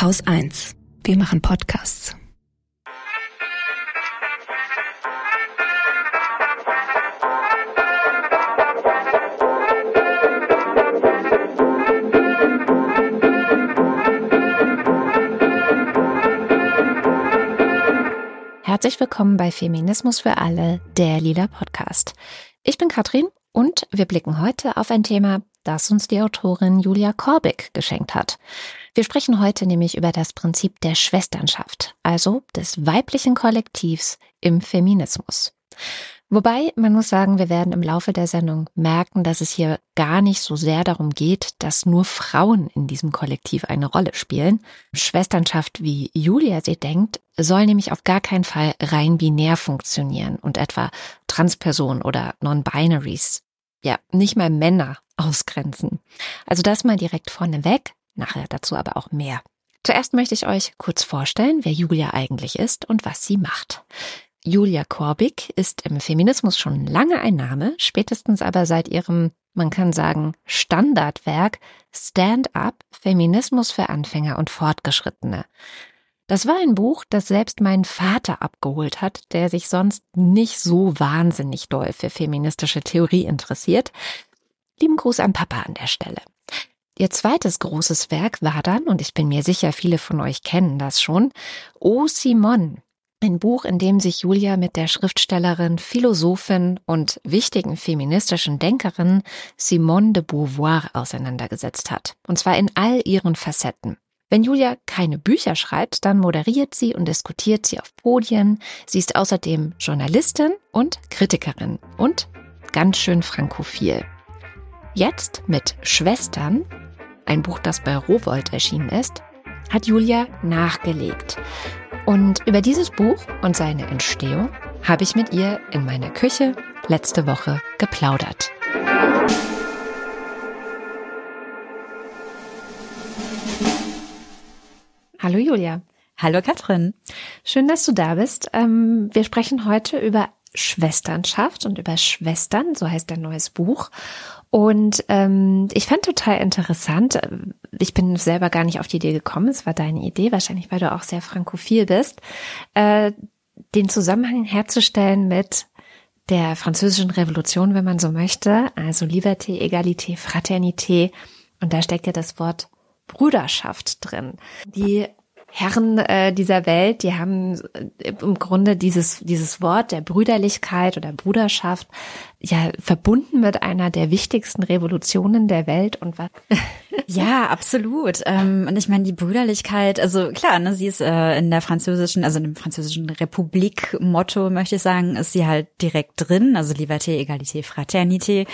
Haus 1. Wir machen Podcasts. Herzlich willkommen bei Feminismus für alle, der Lila Podcast. Ich bin Katrin und wir blicken heute auf ein Thema, das uns die Autorin Julia Korbig geschenkt hat. Wir sprechen heute nämlich über das Prinzip der Schwesternschaft, also des weiblichen Kollektivs im Feminismus. Wobei, man muss sagen, wir werden im Laufe der Sendung merken, dass es hier gar nicht so sehr darum geht, dass nur Frauen in diesem Kollektiv eine Rolle spielen. Schwesternschaft, wie Julia sie denkt, soll nämlich auf gar keinen Fall rein binär funktionieren und etwa Transpersonen oder Non-Binaries, ja, nicht mal Männer ausgrenzen. Also das mal direkt vorneweg, nachher dazu aber auch mehr. Zuerst möchte ich euch kurz vorstellen, wer Julia eigentlich ist und was sie macht. Julia Korbig ist im Feminismus schon lange ein Name, spätestens aber seit ihrem, man kann sagen, Standardwerk Stand Up Feminismus für Anfänger und Fortgeschrittene. Das war ein Buch, das selbst mein Vater abgeholt hat, der sich sonst nicht so wahnsinnig doll für feministische Theorie interessiert. Lieben Gruß an Papa an der Stelle. Ihr zweites großes Werk war dann, und ich bin mir sicher, viele von euch kennen das schon, O Simon, ein Buch, in dem sich Julia mit der Schriftstellerin, Philosophin und wichtigen feministischen Denkerin Simone de Beauvoir auseinandergesetzt hat. Und zwar in all ihren Facetten. Wenn Julia keine Bücher schreibt, dann moderiert sie und diskutiert sie auf Podien. Sie ist außerdem Journalistin und Kritikerin und ganz schön frankophil. Jetzt mit Schwestern, ein Buch, das bei Rowold erschienen ist, hat Julia nachgelegt. Und über dieses Buch und seine Entstehung habe ich mit ihr in meiner Küche letzte Woche geplaudert. Hallo Julia. Hallo Katrin. Schön, dass du da bist. Ähm, wir sprechen heute über Schwesternschaft und über Schwestern, so heißt dein neues Buch. Und ähm, ich fand total interessant, ich bin selber gar nicht auf die Idee gekommen, es war deine Idee, wahrscheinlich weil du auch sehr frankophil bist, äh, den Zusammenhang herzustellen mit der französischen Revolution, wenn man so möchte, also Liberté, Egalité, Fraternité. Und da steckt ja das Wort Brüderschaft drin. Die Herren äh, dieser Welt, die haben äh, im Grunde dieses, dieses Wort der Brüderlichkeit oder Bruderschaft ja verbunden mit einer der wichtigsten Revolutionen der Welt und was. ja, absolut. Ähm, und ich meine, die Brüderlichkeit, also klar, ne, sie ist äh, in der französischen, also in dem französischen Republik-Motto, möchte ich sagen, ist sie halt direkt drin, also Liberté, Egalité, Fraternité.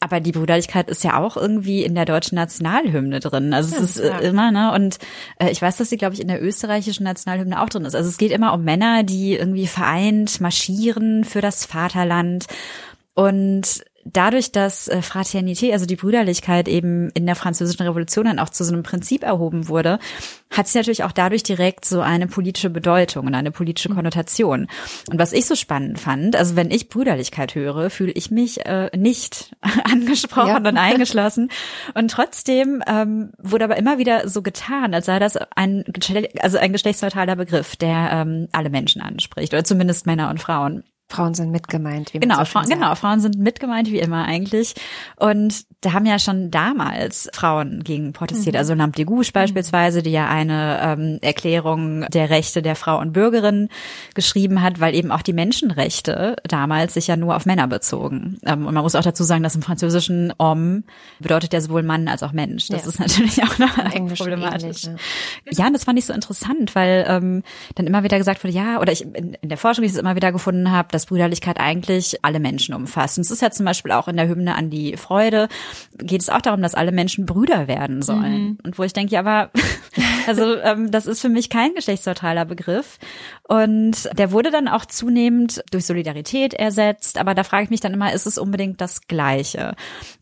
Aber die Brüderlichkeit ist ja auch irgendwie in der deutschen Nationalhymne drin. Also ja, es ist äh, immer, ne? Und äh, ich weiß, dass sie, glaube ich, in der österreichischen Nationalhymne auch drin ist. Also es geht immer um Männer, die irgendwie vereint marschieren für das Vaterland. Und dadurch, dass äh, Fraternité, also die Brüderlichkeit eben in der französischen Revolution dann auch zu so einem Prinzip erhoben wurde, hat sie natürlich auch dadurch direkt so eine politische Bedeutung und eine politische Konnotation. Und was ich so spannend fand, also wenn ich Brüderlichkeit höre, fühle ich mich äh, nicht angesprochen ja. und eingeschlossen. Und trotzdem ähm, wurde aber immer wieder so getan, als sei das ein, also ein geschlechtsneutraler Begriff, der ähm, alle Menschen anspricht, oder zumindest Männer und Frauen. Frauen sind mitgemeint, wie genau, so Fra genau, Frauen sind mitgemeint wie immer eigentlich. Und da haben ja schon damals Frauen gegen protestiert. Mhm. Also Lampe de Gouche beispielsweise, die ja eine ähm, Erklärung der Rechte der Frau und Bürgerin geschrieben hat, weil eben auch die Menschenrechte damals sich ja nur auf Männer bezogen. Ähm, und man muss auch dazu sagen, dass im französischen Homme bedeutet ja sowohl Mann als auch Mensch. Das ja. ist natürlich auch noch problematisch. Ähnlich, ja. ja, und das fand ich so interessant, weil ähm, dann immer wieder gesagt wurde, ja, oder ich in, in der Forschung, die ich es immer wieder gefunden habe, dass Brüderlichkeit eigentlich alle Menschen umfasst. Und es ist ja zum Beispiel auch in der Hymne an die Freude, geht es auch darum, dass alle Menschen Brüder werden sollen. Mhm. Und wo ich denke, ja, aber also ähm, das ist für mich kein geschlechtsneutraler Begriff. Und der wurde dann auch zunehmend durch Solidarität ersetzt. Aber da frage ich mich dann immer, ist es unbedingt das Gleiche?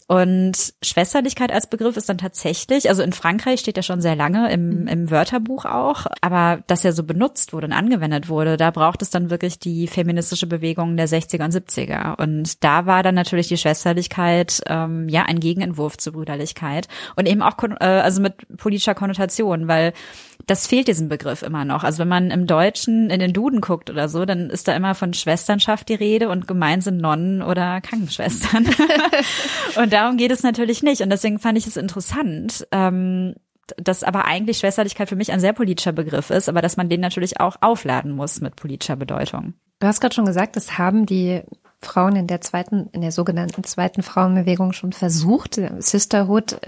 Und Schwesterlichkeit als Begriff ist dann tatsächlich, also in Frankreich steht er schon sehr lange im, mhm. im Wörterbuch auch, aber dass er so benutzt wurde und angewendet wurde, da braucht es dann wirklich die feministische Bewegung der 60er und 70er. Und da war dann natürlich die Schwesterlichkeit ähm, ja ein Gegenentwurf zur Brüderlichkeit und eben auch äh, also mit politischer Konnotation, weil das fehlt diesem Begriff immer noch. Also wenn man im Deutschen in den Duden guckt oder so, dann ist da immer von Schwesternschaft die Rede und gemein sind Nonnen oder Krankenschwestern. und darum geht es natürlich nicht. Und deswegen fand ich es interessant, ähm, dass aber eigentlich Schwesterlichkeit für mich ein sehr politischer Begriff ist, aber dass man den natürlich auch aufladen muss mit politischer Bedeutung. Du hast gerade schon gesagt, das haben die Frauen in der zweiten, in der sogenannten zweiten Frauenbewegung schon versucht. Sisterhood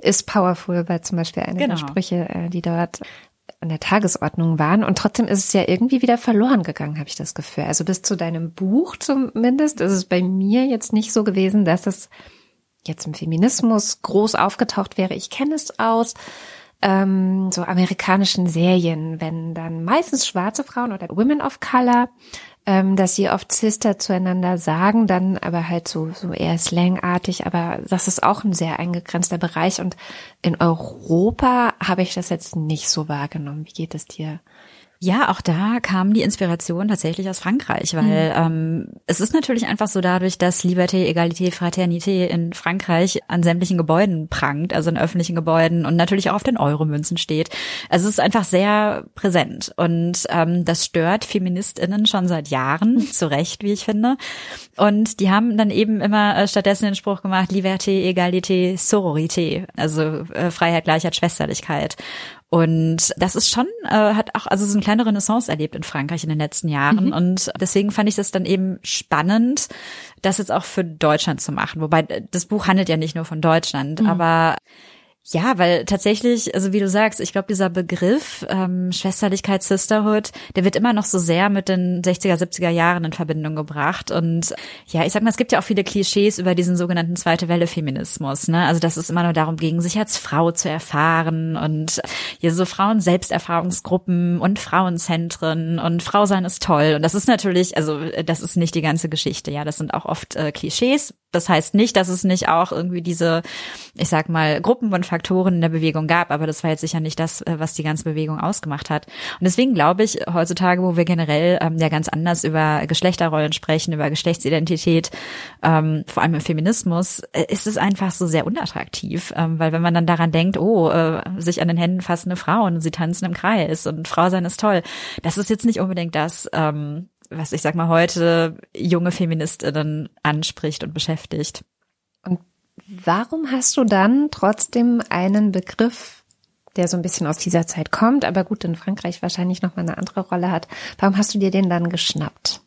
ist powerful, weil zum Beispiel eine genau. der Sprüche, äh, die dort an der Tagesordnung waren. Und trotzdem ist es ja irgendwie wieder verloren gegangen, habe ich das Gefühl. Also bis zu deinem Buch zumindest ist es bei mir jetzt nicht so gewesen, dass es jetzt im Feminismus groß aufgetaucht wäre. Ich kenne es aus ähm, so amerikanischen Serien, wenn dann meistens schwarze Frauen oder Women of Color ähm, dass sie oft Sister zueinander sagen, dann aber halt so, so eher slangartig, aber das ist auch ein sehr eingegrenzter Bereich und in Europa habe ich das jetzt nicht so wahrgenommen. Wie geht es dir? Ja, auch da kam die Inspiration tatsächlich aus Frankreich, weil mhm. ähm, es ist natürlich einfach so dadurch, dass Liberté, Egalité, Fraternité in Frankreich an sämtlichen Gebäuden prangt, also in öffentlichen Gebäuden und natürlich auch auf den Euromünzen steht. Also es ist einfach sehr präsent und ähm, das stört Feministinnen schon seit Jahren, zu Recht, wie ich finde. Und die haben dann eben immer äh, stattdessen den Spruch gemacht, Liberté, Egalité, Sororité, also äh, Freiheit, Gleichheit, Schwesterlichkeit. Und das ist schon, äh, hat auch, also so eine kleine Renaissance erlebt in Frankreich in den letzten Jahren. Mhm. Und deswegen fand ich das dann eben spannend, das jetzt auch für Deutschland zu machen. Wobei das Buch handelt ja nicht nur von Deutschland, mhm. aber ja, weil tatsächlich, also wie du sagst, ich glaube, dieser Begriff ähm, Schwesterlichkeit, Sisterhood, der wird immer noch so sehr mit den 60er, 70er Jahren in Verbindung gebracht. Und ja, ich sag mal, es gibt ja auch viele Klischees über diesen sogenannten Zweite Welle Feminismus. Ne? Also dass es immer nur darum ging, sich als Frau zu erfahren und ja, so Frauen-Selbsterfahrungsgruppen und Frauenzentren und Frau sein ist toll. Und das ist natürlich, also das ist nicht die ganze Geschichte. Ja, das sind auch oft äh, Klischees. Das heißt nicht, dass es nicht auch irgendwie diese, ich sag mal, Gruppen und Faktoren in der Bewegung gab, aber das war jetzt sicher nicht das, äh, was die ganze Bewegung ausgemacht hat. Und deswegen glaube ich, heutzutage, wo wir generell ähm, ja ganz anders über Geschlechterrollen sprechen, über Geschlechtsidentität, ähm, vor allem im Feminismus, äh, ist es einfach so sehr unattraktiv, ähm, weil wenn man dann daran denkt, oh, äh, sich an den Händen fassende Frauen, sie tanzen im Kreis und Frau sein ist toll, das ist jetzt nicht unbedingt das, ähm, was ich sag mal heute junge Feministinnen anspricht und beschäftigt. Und Warum hast du dann trotzdem einen Begriff, der so ein bisschen aus dieser Zeit kommt, aber gut in Frankreich wahrscheinlich noch mal eine andere Rolle hat? Warum hast du dir den dann geschnappt?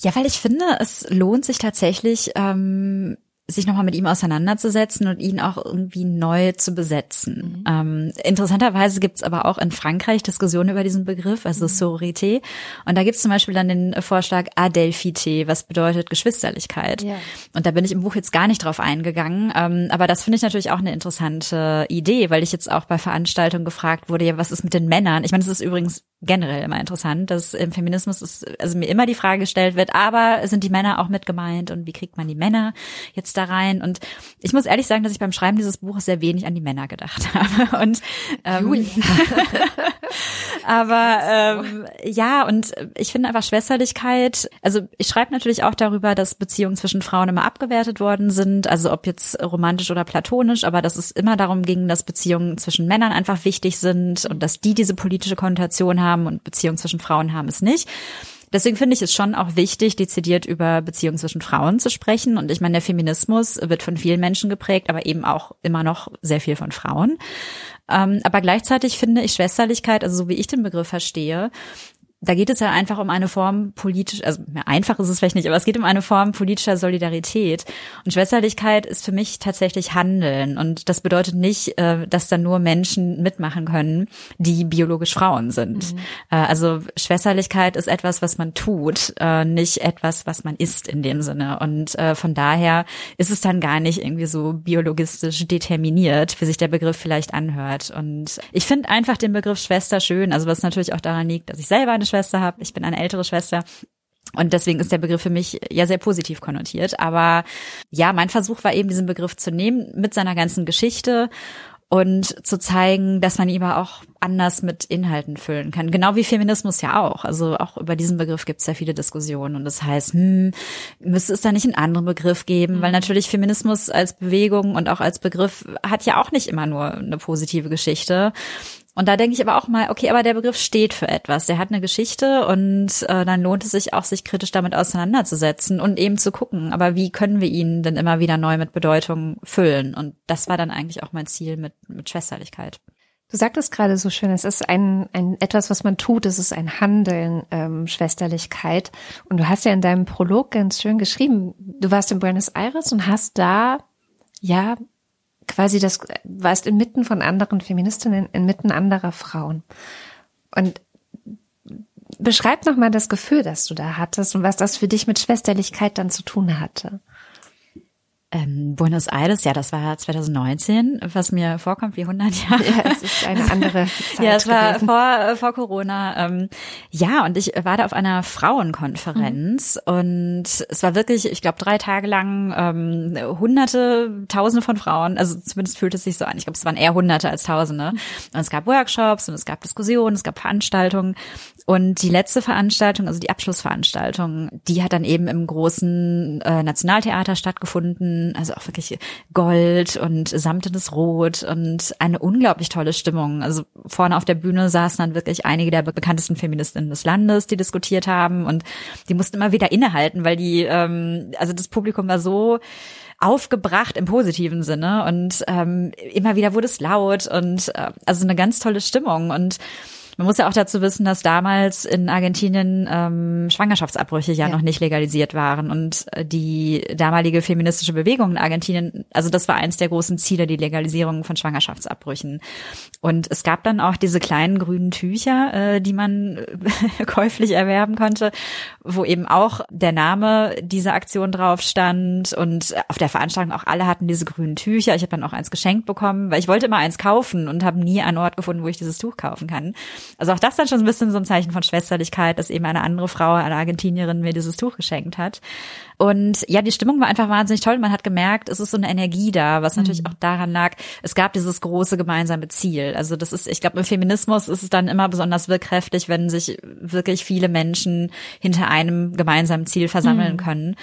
Ja, weil ich finde, es lohnt sich tatsächlich, ähm, sich nochmal mit ihm auseinanderzusetzen und ihn auch irgendwie neu zu besetzen. Mhm. Ähm, interessanterweise gibt's aber auch in Frankreich Diskussionen über diesen Begriff, also mhm. Sororité. Und da gibt's zum Beispiel dann den Vorschlag Adelphité, was bedeutet Geschwisterlichkeit. Ja. Und da bin ich im Buch jetzt gar nicht drauf eingegangen. Ähm, aber das finde ich natürlich auch eine interessante Idee, weil ich jetzt auch bei Veranstaltungen gefragt wurde, ja, was ist mit den Männern? Ich meine, das ist übrigens generell immer interessant, dass im Feminismus ist, also mir immer die Frage gestellt wird, aber sind die Männer auch mit gemeint und wie kriegt man die Männer jetzt da rein? Und ich muss ehrlich sagen, dass ich beim Schreiben dieses Buches sehr wenig an die Männer gedacht habe. Und ähm, aber ähm, ja, und ich finde einfach Schwesterlichkeit, also ich schreibe natürlich auch darüber, dass Beziehungen zwischen Frauen immer abgewertet worden sind, also ob jetzt romantisch oder platonisch, aber dass es immer darum ging, dass Beziehungen zwischen Männern einfach wichtig sind und dass die diese politische Konnotation haben haben und Beziehungen zwischen Frauen haben es nicht. Deswegen finde ich es schon auch wichtig, dezidiert über Beziehungen zwischen Frauen zu sprechen. Und ich meine, der Feminismus wird von vielen Menschen geprägt, aber eben auch immer noch sehr viel von Frauen. Ähm, aber gleichzeitig finde ich Schwesterlichkeit, also so wie ich den Begriff verstehe, da geht es ja einfach um eine Form politisch, also mehr einfach ist es vielleicht nicht, aber es geht um eine Form politischer Solidarität. Und Schwesterlichkeit ist für mich tatsächlich Handeln. Und das bedeutet nicht, äh, dass da nur Menschen mitmachen können, die biologisch Frauen sind. Mhm. Äh, also Schwesterlichkeit ist etwas, was man tut, äh, nicht etwas, was man ist in dem Sinne. Und von daher ist es dann gar nicht irgendwie so biologistisch determiniert, wie sich der Begriff vielleicht anhört. Und ich finde einfach den Begriff Schwester schön, also was natürlich auch daran liegt, dass ich selber eine Schwester Schwester habe. Ich bin eine ältere Schwester. Und deswegen ist der Begriff für mich ja sehr positiv konnotiert. Aber ja, mein Versuch war eben, diesen Begriff zu nehmen mit seiner ganzen Geschichte und zu zeigen, dass man ihn aber auch anders mit Inhalten füllen kann. Genau wie Feminismus ja auch. Also auch über diesen Begriff gibt es ja viele Diskussionen. Und das heißt, hm, müsste es da nicht einen anderen Begriff geben? Mhm. Weil natürlich Feminismus als Bewegung und auch als Begriff hat ja auch nicht immer nur eine positive Geschichte. Und da denke ich aber auch mal, okay, aber der Begriff steht für etwas. Der hat eine Geschichte und äh, dann lohnt es sich auch, sich kritisch damit auseinanderzusetzen und eben zu gucken, aber wie können wir ihn denn immer wieder neu mit Bedeutung füllen? Und das war dann eigentlich auch mein Ziel mit, mit Schwesterlichkeit. Du sagtest gerade so schön, es ist ein, ein etwas, was man tut, es ist ein Handeln, ähm, Schwesterlichkeit. Und du hast ja in deinem Prolog ganz schön geschrieben, du warst in Buenos Aires und hast da ja quasi das, warst inmitten von anderen Feministinnen, inmitten anderer Frauen. Und beschreib nochmal das Gefühl, das du da hattest und was das für dich mit Schwesterlichkeit dann zu tun hatte. Ähm, Buenos Aires, ja, das war 2019, was mir vorkommt wie 100 Jahre. Ja, es ist eine andere Zeit Ja, es war vor, vor Corona. Ähm, ja, und ich war da auf einer Frauenkonferenz mhm. und es war wirklich, ich glaube, drei Tage lang ähm, hunderte, tausende von Frauen, also zumindest fühlt es sich so an. Ich glaube, es waren eher hunderte als tausende. Und es gab Workshops und es gab Diskussionen, es gab Veranstaltungen. Und die letzte Veranstaltung, also die Abschlussveranstaltung, die hat dann eben im großen äh, Nationaltheater stattgefunden. Also auch wirklich Gold und samtenes Rot und eine unglaublich tolle Stimmung. Also vorne auf der Bühne saßen dann wirklich einige der bekanntesten Feministinnen des Landes, die diskutiert haben und die mussten immer wieder innehalten, weil die, ähm, also das Publikum war so aufgebracht im positiven Sinne und ähm, immer wieder wurde es laut und äh, also eine ganz tolle Stimmung und man muss ja auch dazu wissen, dass damals in Argentinien ähm, Schwangerschaftsabbrüche ja, ja, noch nicht legalisiert waren und äh, die damalige feministische Bewegung in Argentinien, also das war eins der großen Ziele, die Legalisierung von Schwangerschaftsabbrüchen. Und es gab dann auch diese kleinen grünen Tücher, äh, die man käuflich erwerben konnte, wo eben auch der Name dieser Aktion drauf stand und auf der Veranstaltung auch alle hatten diese grünen Tücher. Ich habe dann auch eins geschenkt bekommen, weil ich wollte immer eins kaufen und habe nie einen Ort gefunden, wo ich dieses Tuch kaufen kann. Also auch das dann schon ein bisschen so ein Zeichen von Schwesterlichkeit, dass eben eine andere Frau, eine Argentinierin mir dieses Tuch geschenkt hat. Und ja, die Stimmung war einfach wahnsinnig toll. Man hat gemerkt, es ist so eine Energie da, was natürlich mhm. auch daran lag, es gab dieses große gemeinsame Ziel. Also das ist, ich glaube, im Feminismus ist es dann immer besonders wirkkräftig, wenn sich wirklich viele Menschen hinter einem gemeinsamen Ziel versammeln mhm. können.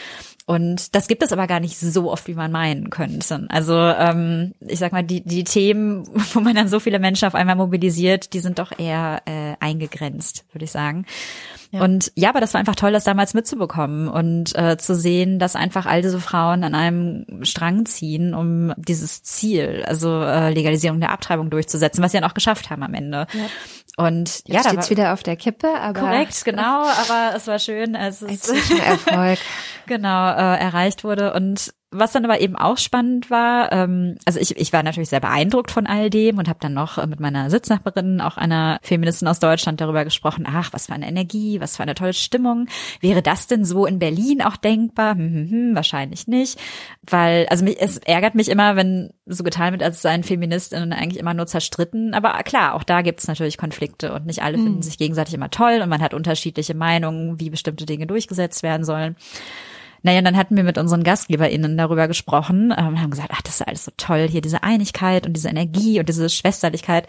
Und das gibt es aber gar nicht so oft, wie man meinen könnte. Also ähm, ich sag mal, die, die Themen, wo man dann so viele Menschen auf einmal mobilisiert, die sind doch eher äh, eingegrenzt, würde ich sagen. Ja. Und ja, aber das war einfach toll, das damals mitzubekommen und äh, zu sehen, dass einfach all diese Frauen an einem Strang ziehen, um dieses Ziel, also äh, Legalisierung der Abtreibung durchzusetzen, was sie dann auch geschafft haben am Ende. Ja. Und Jetzt ja, steht's war, wieder auf der Kippe, aber korrekt, genau. Aber es war schön, als es Erfolg genau äh, erreicht wurde und was dann aber eben auch spannend war, ähm, also ich, ich war natürlich sehr beeindruckt von all dem und habe dann noch äh, mit meiner Sitznachbarin, auch einer Feministin aus Deutschland, darüber gesprochen, ach, was für eine Energie, was für eine tolle Stimmung. Wäre das denn so in Berlin auch denkbar? Hm, hm, hm, wahrscheinlich nicht. Weil, also mich, es ärgert mich immer, wenn so getan wird, als seien Feministinnen eigentlich immer nur zerstritten. Aber klar, auch da gibt es natürlich Konflikte und nicht alle hm. finden sich gegenseitig immer toll und man hat unterschiedliche Meinungen, wie bestimmte Dinge durchgesetzt werden sollen. Naja, dann hatten wir mit unseren GastgeberInnen darüber gesprochen ähm, haben gesagt, ach, das ist alles so toll, hier diese Einigkeit und diese Energie und diese Schwesterlichkeit.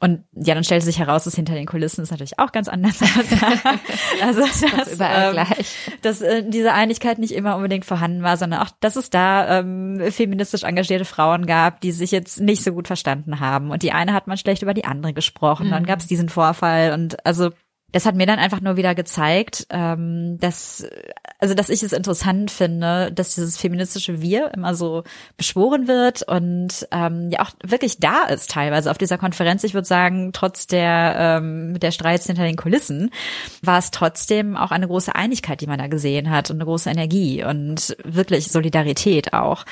Und ja, dann stellte sich heraus, dass hinter den Kulissen ist natürlich auch ganz anders. also, dass, überall ähm, gleich. dass äh, diese Einigkeit nicht immer unbedingt vorhanden war, sondern auch, dass es da ähm, feministisch engagierte Frauen gab, die sich jetzt nicht so gut verstanden haben. Und die eine hat man schlecht über die andere gesprochen. Mhm. Dann gab es diesen Vorfall und also das hat mir dann einfach nur wieder gezeigt, ähm, dass, also dass ich es interessant finde, dass dieses feministische Wir immer so beschworen wird und ähm, ja auch wirklich da ist teilweise auf dieser Konferenz. Ich würde sagen, trotz der ähm, der Streits hinter den Kulissen war es trotzdem auch eine große Einigkeit, die man da gesehen hat und eine große Energie und wirklich Solidarität auch.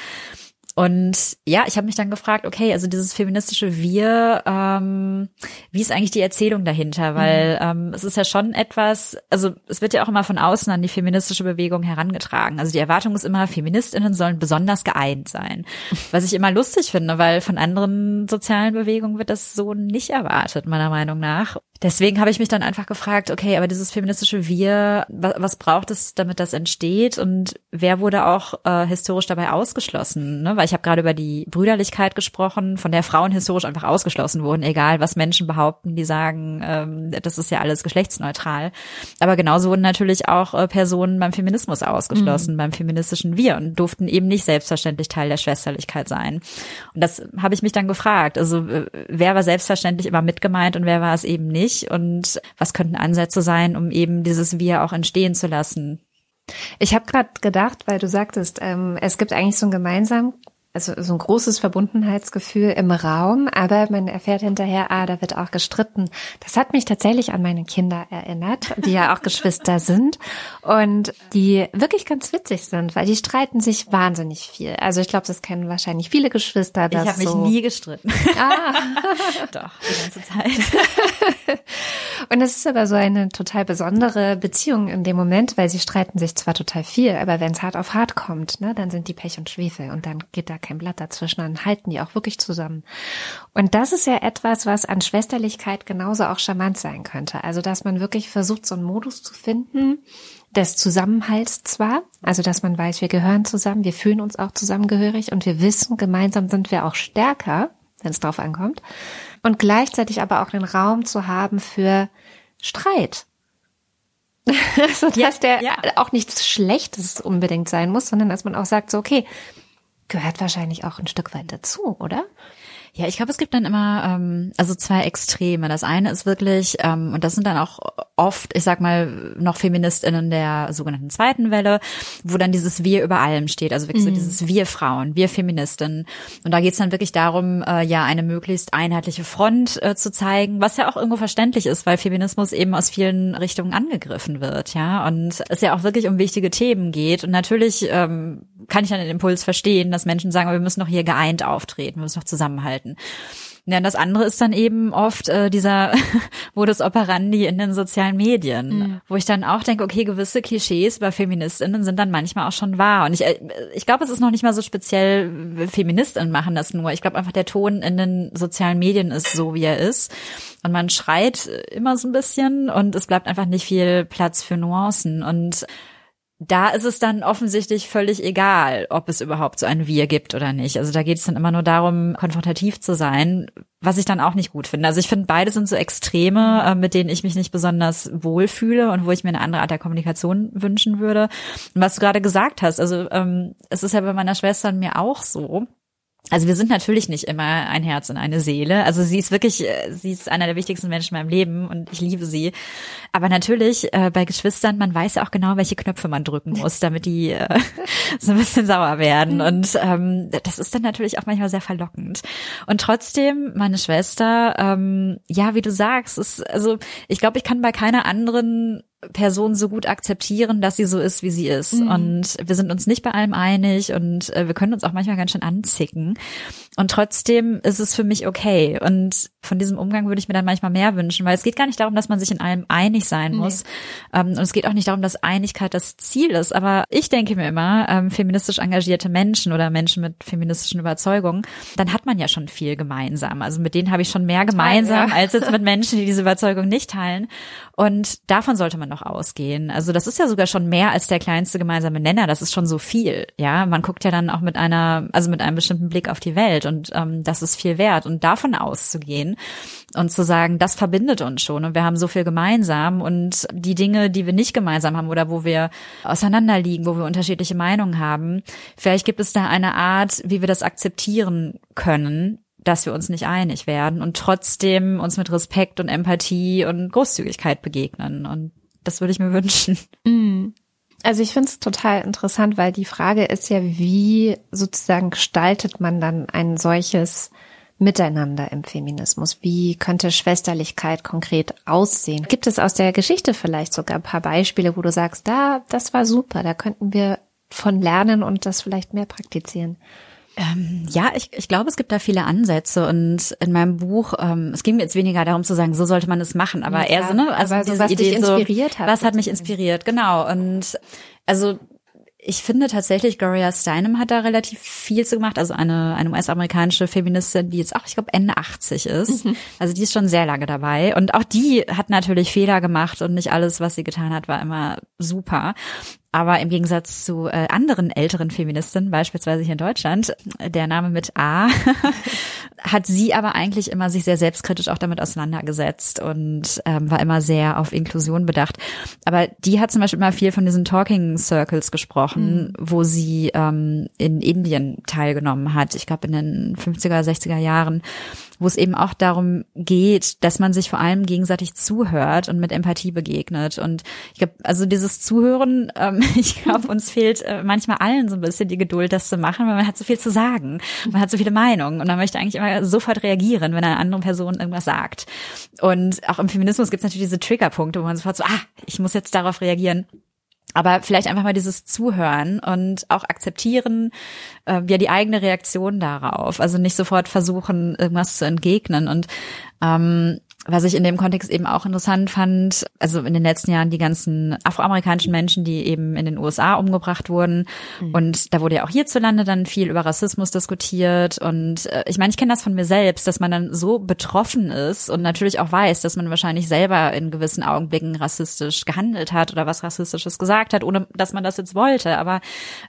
Und ja, ich habe mich dann gefragt, okay, also dieses feministische Wir, ähm, wie ist eigentlich die Erzählung dahinter? Weil mhm. ähm, es ist ja schon etwas, also es wird ja auch immer von außen an die feministische Bewegung herangetragen. Also die Erwartung ist immer, Feministinnen sollen besonders geeint sein. Was ich immer lustig finde, weil von anderen sozialen Bewegungen wird das so nicht erwartet, meiner Meinung nach. Deswegen habe ich mich dann einfach gefragt, okay, aber dieses feministische Wir, was, was braucht es, damit das entsteht und wer wurde auch äh, historisch dabei ausgeschlossen? Ne? Weil ich habe gerade über die Brüderlichkeit gesprochen, von der Frauen historisch einfach ausgeschlossen wurden, egal was Menschen behaupten, die sagen, ähm, das ist ja alles geschlechtsneutral. Aber genauso wurden natürlich auch äh, Personen beim Feminismus ausgeschlossen, mhm. beim feministischen Wir und durften eben nicht selbstverständlich Teil der Schwesterlichkeit sein. Und das habe ich mich dann gefragt. Also äh, wer war selbstverständlich immer mitgemeint und wer war es eben nicht? Nicht und was könnten Ansätze sein, um eben dieses Wir auch entstehen zu lassen? Ich habe gerade gedacht, weil du sagtest, ähm, es gibt eigentlich so ein gemeinsam also so ein großes Verbundenheitsgefühl im Raum, aber man erfährt hinterher, ah, da wird auch gestritten. Das hat mich tatsächlich an meine Kinder erinnert, die ja auch Geschwister sind und die wirklich ganz witzig sind, weil die streiten sich wahnsinnig viel. Also ich glaube, das kennen wahrscheinlich viele Geschwister. Dass ich habe mich so nie gestritten. Ah. Doch, die ganze Zeit. und es ist aber so eine total besondere Beziehung in dem Moment, weil sie streiten sich zwar total viel, aber wenn es hart auf hart kommt, ne, dann sind die Pech und Schwefel und dann geht da kein Blatt dazwischen, dann halten die auch wirklich zusammen. Und das ist ja etwas, was an Schwesterlichkeit genauso auch charmant sein könnte. Also, dass man wirklich versucht, so einen Modus zu finden, des Zusammenhalts zwar, also dass man weiß, wir gehören zusammen, wir fühlen uns auch zusammengehörig und wir wissen, gemeinsam sind wir auch stärker, wenn es drauf ankommt, und gleichzeitig aber auch den Raum zu haben für Streit. so dass ja, der ja. auch nichts Schlechtes unbedingt sein muss, sondern dass man auch sagt, so okay, gehört wahrscheinlich auch ein Stück weit dazu, oder? Ja, ich glaube, es gibt dann immer ähm, also zwei Extreme. Das eine ist wirklich, ähm, und das sind dann auch oft, ich sag mal, noch FeministInnen der sogenannten zweiten Welle, wo dann dieses Wir über allem steht. Also wirklich mhm. so dieses Wir Frauen, wir Feministinnen. Und da geht's dann wirklich darum, äh, ja, eine möglichst einheitliche Front äh, zu zeigen, was ja auch irgendwo verständlich ist, weil Feminismus eben aus vielen Richtungen angegriffen wird, ja. Und es ja auch wirklich um wichtige Themen geht. Und natürlich ähm, kann ich dann den Impuls verstehen, dass Menschen sagen, wir müssen doch hier geeint auftreten, wir müssen doch zusammenhalten. Ja, und das andere ist dann eben oft äh, dieser Modus operandi in den sozialen Medien, mhm. wo ich dann auch denke, okay, gewisse Klischees über Feministinnen sind dann manchmal auch schon wahr. Und ich, äh, ich glaube, es ist noch nicht mal so speziell, Feministinnen machen das nur. Ich glaube einfach, der Ton in den sozialen Medien ist so, wie er ist. Und man schreit immer so ein bisschen und es bleibt einfach nicht viel Platz für Nuancen. Und da ist es dann offensichtlich völlig egal, ob es überhaupt so ein Wir gibt oder nicht. Also da geht es dann immer nur darum, konfrontativ zu sein, was ich dann auch nicht gut finde. Also ich finde, beide sind so Extreme, äh, mit denen ich mich nicht besonders wohlfühle und wo ich mir eine andere Art der Kommunikation wünschen würde. Und was du gerade gesagt hast, also ähm, es ist ja bei meiner Schwester und mir auch so, also wir sind natürlich nicht immer ein Herz und eine Seele. Also sie ist wirklich, äh, sie ist einer der wichtigsten Menschen in meinem Leben und ich liebe sie. Aber natürlich äh, bei Geschwistern, man weiß ja auch genau, welche Knöpfe man drücken muss, damit die äh, so ein bisschen sauer werden. Mhm. Und ähm, das ist dann natürlich auch manchmal sehr verlockend. Und trotzdem, meine Schwester, ähm, ja, wie du sagst, ist, also ich glaube, ich kann bei keiner anderen Person so gut akzeptieren, dass sie so ist, wie sie ist. Mhm. Und wir sind uns nicht bei allem einig und äh, wir können uns auch manchmal ganz schön anzicken. Und trotzdem ist es für mich okay. Und von diesem Umgang würde ich mir dann manchmal mehr wünschen, weil es geht gar nicht darum, dass man sich in allem einig sein muss. Nee. Ähm, und es geht auch nicht darum, dass Einigkeit das Ziel ist. Aber ich denke mir immer, ähm, feministisch engagierte Menschen oder Menschen mit feministischen Überzeugungen, dann hat man ja schon viel gemeinsam. Also mit denen habe ich schon mehr gemeinsam ja. als jetzt mit Menschen, die diese Überzeugung nicht teilen. Und davon sollte man noch ausgehen. Also das ist ja sogar schon mehr als der kleinste gemeinsame Nenner. Das ist schon so viel. Ja, man guckt ja dann auch mit einer, also mit einem bestimmten Blick auf die Welt und ähm, das ist viel wert. Und davon auszugehen und zu sagen, das verbindet uns schon und wir haben so viel gemeinsam und die Dinge, die wir nicht gemeinsam haben oder wo wir auseinanderliegen, wo wir unterschiedliche Meinungen haben, vielleicht gibt es da eine Art, wie wir das akzeptieren können dass wir uns nicht einig werden und trotzdem uns mit Respekt und Empathie und Großzügigkeit begegnen. Und das würde ich mir wünschen. Mm. Also ich finde es total interessant, weil die Frage ist ja, wie sozusagen gestaltet man dann ein solches Miteinander im Feminismus? Wie könnte Schwesterlichkeit konkret aussehen? Gibt es aus der Geschichte vielleicht sogar ein paar Beispiele, wo du sagst, da, das war super, da könnten wir von lernen und das vielleicht mehr praktizieren? Ähm, ja, ich, ich glaube, es gibt da viele Ansätze und in meinem Buch, ähm, es ging mir jetzt weniger darum zu sagen, so sollte man es machen, aber ja, eher so, ne, also diese was Idee dich inspiriert so, hat. Was hat mich inspiriert, genau. Und also ich finde tatsächlich, Gloria Steinem hat da relativ viel zu gemacht. Also eine, eine US-amerikanische Feministin, die jetzt auch, ich glaube, Ende 80 ist. Mhm. Also die ist schon sehr lange dabei. Und auch die hat natürlich Fehler gemacht und nicht alles, was sie getan hat, war immer super. Aber im Gegensatz zu äh, anderen älteren Feministinnen, beispielsweise hier in Deutschland, der Name mit A, hat sie aber eigentlich immer sich sehr selbstkritisch auch damit auseinandergesetzt und ähm, war immer sehr auf Inklusion bedacht. Aber die hat zum Beispiel immer viel von diesen Talking Circles gesprochen, mhm. wo sie ähm, in Indien teilgenommen hat. Ich glaube in den 50er, 60er Jahren wo es eben auch darum geht, dass man sich vor allem gegenseitig zuhört und mit Empathie begegnet. Und ich glaube, also dieses Zuhören, ähm, ich glaube, uns fehlt äh, manchmal allen so ein bisschen die Geduld, das zu machen, weil man hat so viel zu sagen. Man hat so viele Meinungen und man möchte eigentlich immer sofort reagieren, wenn eine andere Person irgendwas sagt. Und auch im Feminismus gibt es natürlich diese Triggerpunkte, wo man sofort so, ah, ich muss jetzt darauf reagieren aber vielleicht einfach mal dieses Zuhören und auch akzeptieren, äh, ja die eigene Reaktion darauf. Also nicht sofort versuchen, irgendwas zu entgegnen. Und ähm, was ich in dem Kontext eben auch interessant fand, also in den letzten Jahren die ganzen afroamerikanischen Menschen, die eben in den USA umgebracht wurden. Mhm. Und da wurde ja auch hierzulande dann viel über Rassismus diskutiert. Und äh, ich meine, ich kenne das von mir selbst, dass man dann so betroffen ist und natürlich auch weiß, dass man wahrscheinlich selber in gewissen Augenblicken rassistisch gehandelt hat oder was Rassistisches gesagt hat, ohne dass man das jetzt wollte, aber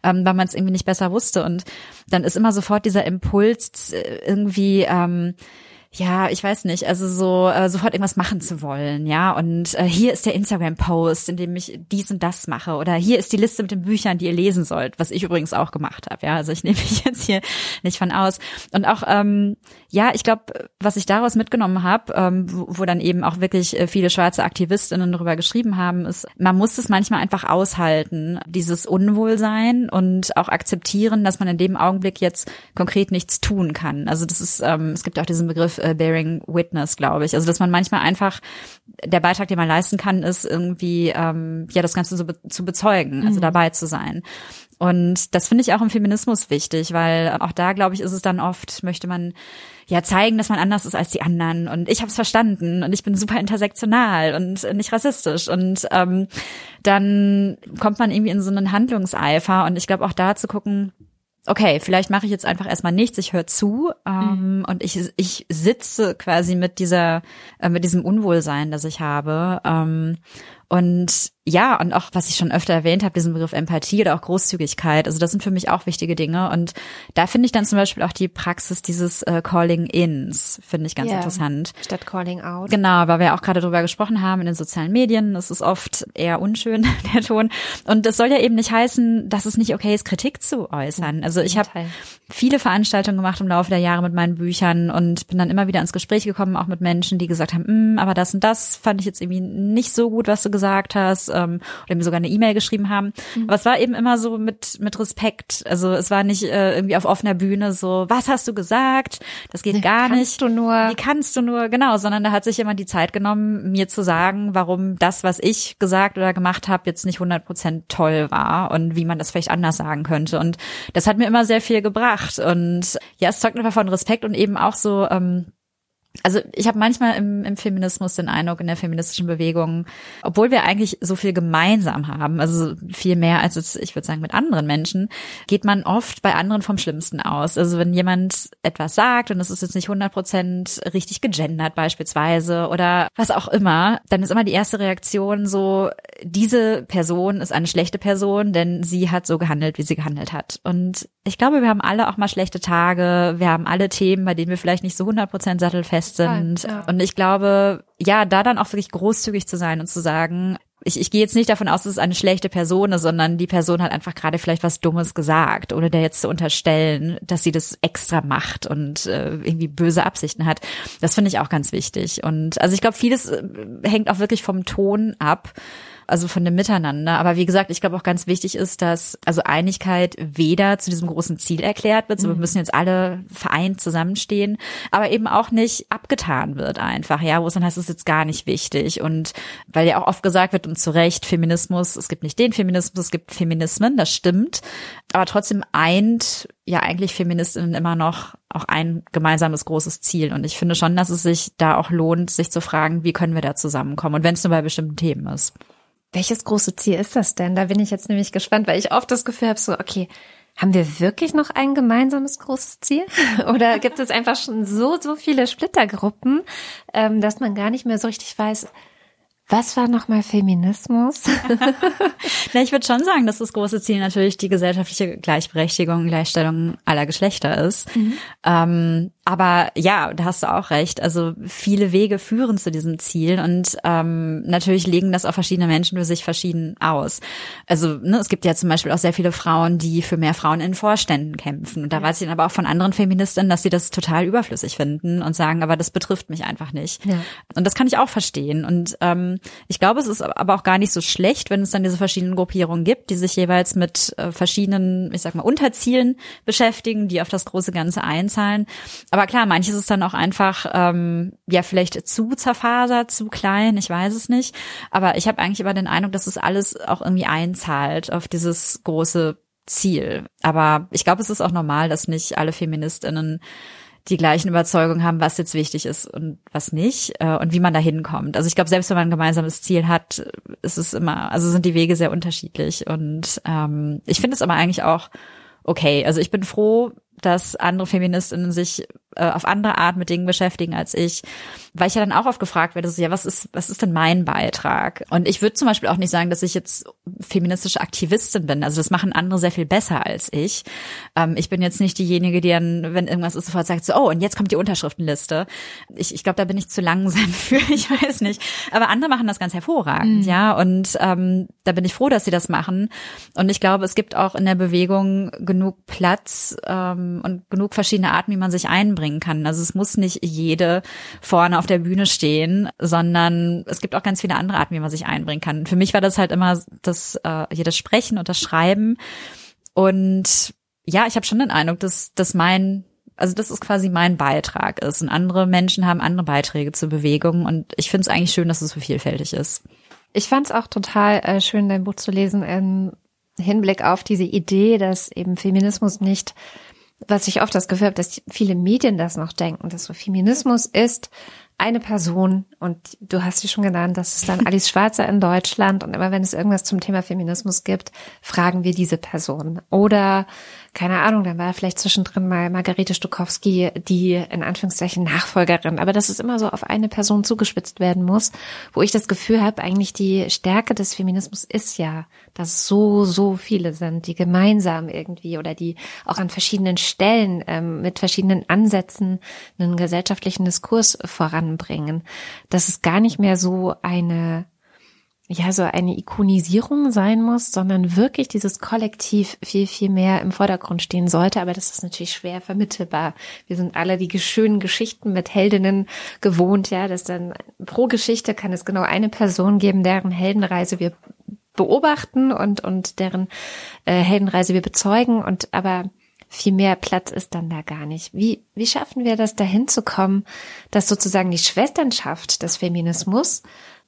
ähm, weil man es irgendwie nicht besser wusste. Und dann ist immer sofort dieser Impuls äh, irgendwie, ähm, ja, ich weiß nicht, also so äh, sofort irgendwas machen zu wollen, ja. Und äh, hier ist der Instagram-Post, in dem ich dies und das mache. Oder hier ist die Liste mit den Büchern, die ihr lesen sollt, was ich übrigens auch gemacht habe, ja. Also ich nehme mich jetzt hier nicht von aus. Und auch, ähm, ja, ich glaube, was ich daraus mitgenommen habe, ähm, wo, wo dann eben auch wirklich äh, viele schwarze Aktivistinnen darüber geschrieben haben, ist, man muss es manchmal einfach aushalten, dieses Unwohlsein und auch akzeptieren, dass man in dem Augenblick jetzt konkret nichts tun kann. Also das ist, ähm, es gibt auch diesen Begriff äh, Bearing Witness, glaube ich. Also dass man manchmal einfach der Beitrag, den man leisten kann, ist irgendwie ähm, ja das Ganze so be zu bezeugen, also mhm. dabei zu sein. Und das finde ich auch im Feminismus wichtig, weil auch da, glaube ich, ist es dann oft, möchte man ja zeigen, dass man anders ist als die anderen. Und ich habe es verstanden und ich bin super intersektional und nicht rassistisch. Und ähm, dann kommt man irgendwie in so einen Handlungseifer. Und ich glaube auch da zu gucken, okay, vielleicht mache ich jetzt einfach erstmal nichts, ich höre zu ähm, mhm. und ich, ich sitze quasi mit dieser, äh, mit diesem Unwohlsein, das ich habe. Ähm, und ja, und auch, was ich schon öfter erwähnt habe, diesen Begriff Empathie oder auch Großzügigkeit. Also das sind für mich auch wichtige Dinge. Und da finde ich dann zum Beispiel auch die Praxis dieses äh, Calling-Ins, finde ich ganz yeah. interessant. Statt Calling-out. Genau, weil wir auch gerade drüber gesprochen haben in den sozialen Medien. Das ist oft eher unschön, der Ton. Und das soll ja eben nicht heißen, dass es nicht okay ist, Kritik zu äußern. Also ich habe viele Veranstaltungen gemacht im Laufe der Jahre mit meinen Büchern und bin dann immer wieder ins Gespräch gekommen, auch mit Menschen, die gesagt haben, mm, aber das und das fand ich jetzt irgendwie nicht so gut, was du gesagt hast ähm, oder mir sogar eine E-Mail geschrieben haben. Mhm. Aber es war eben immer so mit mit Respekt. Also es war nicht äh, irgendwie auf offener Bühne so, was hast du gesagt? Das geht Wie gar kannst nicht. Du nur. Wie kannst du nur? Genau, sondern da hat sich jemand die Zeit genommen, mir zu sagen, warum das, was ich gesagt oder gemacht habe, jetzt nicht 100 Prozent toll war und wie man das vielleicht anders sagen könnte. Und das hat mir immer sehr viel gebracht. Und ja, es zeugt einfach von Respekt und eben auch so ähm, also ich habe manchmal im, im Feminismus den Eindruck, in der feministischen Bewegung, obwohl wir eigentlich so viel gemeinsam haben, also viel mehr als jetzt, ich würde sagen, mit anderen Menschen, geht man oft bei anderen vom Schlimmsten aus. Also wenn jemand etwas sagt und es ist jetzt nicht 100 Prozent richtig gegendert beispielsweise oder was auch immer, dann ist immer die erste Reaktion so, diese Person ist eine schlechte Person, denn sie hat so gehandelt, wie sie gehandelt hat. Und ich glaube, wir haben alle auch mal schlechte Tage, wir haben alle Themen, bei denen wir vielleicht nicht so 100 Prozent sattelfest sind. Ja. Und ich glaube, ja, da dann auch wirklich großzügig zu sein und zu sagen, ich, ich gehe jetzt nicht davon aus, dass es eine schlechte Person ist, sondern die Person hat einfach gerade vielleicht was Dummes gesagt, ohne der jetzt zu unterstellen, dass sie das extra macht und äh, irgendwie böse Absichten hat. Das finde ich auch ganz wichtig. Und also ich glaube, vieles äh, hängt auch wirklich vom Ton ab also von dem Miteinander. Aber wie gesagt, ich glaube auch ganz wichtig ist, dass also Einigkeit weder zu diesem großen Ziel erklärt wird, so wir mhm. müssen jetzt alle vereint zusammenstehen, aber eben auch nicht abgetan wird einfach, ja, wo es dann heißt, es ist jetzt gar nicht wichtig. Und weil ja auch oft gesagt wird, und zu Recht, Feminismus, es gibt nicht den Feminismus, es gibt Feminismen, das stimmt. Aber trotzdem eint ja eigentlich Feministinnen immer noch auch ein gemeinsames großes Ziel. Und ich finde schon, dass es sich da auch lohnt, sich zu fragen, wie können wir da zusammenkommen und wenn es nur bei bestimmten Themen ist. Welches große Ziel ist das denn? Da bin ich jetzt nämlich gespannt, weil ich oft das Gefühl habe, so, okay, haben wir wirklich noch ein gemeinsames großes Ziel? Oder gibt es einfach schon so, so viele Splittergruppen, ähm, dass man gar nicht mehr so richtig weiß, was war nochmal Feminismus? Na, ich würde schon sagen, dass das große Ziel natürlich die gesellschaftliche Gleichberechtigung, Gleichstellung aller Geschlechter ist. Mhm. Ähm, aber ja, da hast du auch recht. Also viele Wege führen zu diesem Ziel und ähm, natürlich legen das auch verschiedene Menschen für sich verschieden aus. Also ne, es gibt ja zum Beispiel auch sehr viele Frauen, die für mehr Frauen in Vorständen kämpfen. Und da weiß ich dann aber auch von anderen Feministinnen, dass sie das total überflüssig finden und sagen, aber das betrifft mich einfach nicht. Ja. Und das kann ich auch verstehen. Und ähm, ich glaube, es ist aber auch gar nicht so schlecht, wenn es dann diese verschiedenen Gruppierungen gibt, die sich jeweils mit äh, verschiedenen, ich sag mal, Unterzielen beschäftigen, die auf das große Ganze einzahlen. Aber klar, manches ist dann auch einfach, ähm, ja, vielleicht zu zerfasert, zu klein, ich weiß es nicht. Aber ich habe eigentlich immer den Eindruck, dass es alles auch irgendwie einzahlt auf dieses große Ziel. Aber ich glaube, es ist auch normal, dass nicht alle Feministinnen die gleichen Überzeugungen haben, was jetzt wichtig ist und was nicht äh, und wie man da hinkommt. Also ich glaube, selbst wenn man ein gemeinsames Ziel hat, ist es immer, also sind die Wege sehr unterschiedlich. Und ähm, ich finde es aber eigentlich auch okay. Also ich bin froh, dass andere Feministinnen sich äh, auf andere Art mit Dingen beschäftigen als ich, weil ich ja dann auch oft gefragt werde, so, ja, was ist, was ist denn mein Beitrag? Und ich würde zum Beispiel auch nicht sagen, dass ich jetzt feministische Aktivistin bin. Also das machen andere sehr viel besser als ich. Ähm, ich bin jetzt nicht diejenige, die dann, wenn irgendwas ist, sofort sagt, so, oh, und jetzt kommt die Unterschriftenliste. Ich, ich glaube, da bin ich zu langsam für, ich weiß nicht. Aber andere machen das ganz hervorragend, mhm. ja. Und ähm, da bin ich froh, dass sie das machen. Und ich glaube, es gibt auch in der Bewegung genug Platz ähm, und genug verschiedene Arten, wie man sich einbringen kann. Also es muss nicht jede vorne auf der Bühne stehen, sondern es gibt auch ganz viele andere Arten, wie man sich einbringen kann. Für mich war das halt immer das äh, das Sprechen und das Schreiben. Und ja, ich habe schon den Eindruck, dass, dass mein also das ist quasi mein Beitrag ist. Und andere Menschen haben andere Beiträge zur Bewegung. Und ich finde es eigentlich schön, dass es so vielfältig ist. Ich fand es auch total äh, schön, dein Buch zu lesen im Hinblick auf diese Idee, dass eben Feminismus nicht was ich oft das Gefühl habe, dass viele Medien das noch denken, dass so Feminismus ist eine Person und du hast sie schon genannt, das ist dann Alice Schwarzer in Deutschland und immer wenn es irgendwas zum Thema Feminismus gibt, fragen wir diese Person. Oder keine Ahnung, dann war vielleicht zwischendrin mal Margarete Stokowski die in Anführungszeichen Nachfolgerin. Aber dass es immer so auf eine Person zugespitzt werden muss, wo ich das Gefühl habe, eigentlich die Stärke des Feminismus ist ja, dass so, so viele sind, die gemeinsam irgendwie oder die auch an verschiedenen Stellen ähm, mit verschiedenen Ansätzen einen gesellschaftlichen Diskurs voranbringen. Dass es gar nicht mehr so eine ja so eine Ikonisierung sein muss, sondern wirklich dieses Kollektiv viel, viel mehr im Vordergrund stehen sollte. Aber das ist natürlich schwer vermittelbar. Wir sind alle die schönen Geschichten mit Heldinnen gewohnt, ja, dass dann pro Geschichte kann es genau eine Person geben, deren Heldenreise wir beobachten und, und deren äh, Heldenreise wir bezeugen. Und aber viel mehr Platz ist dann da gar nicht. Wie, wie schaffen wir das dahin zu kommen, dass sozusagen die Schwesternschaft des Feminismus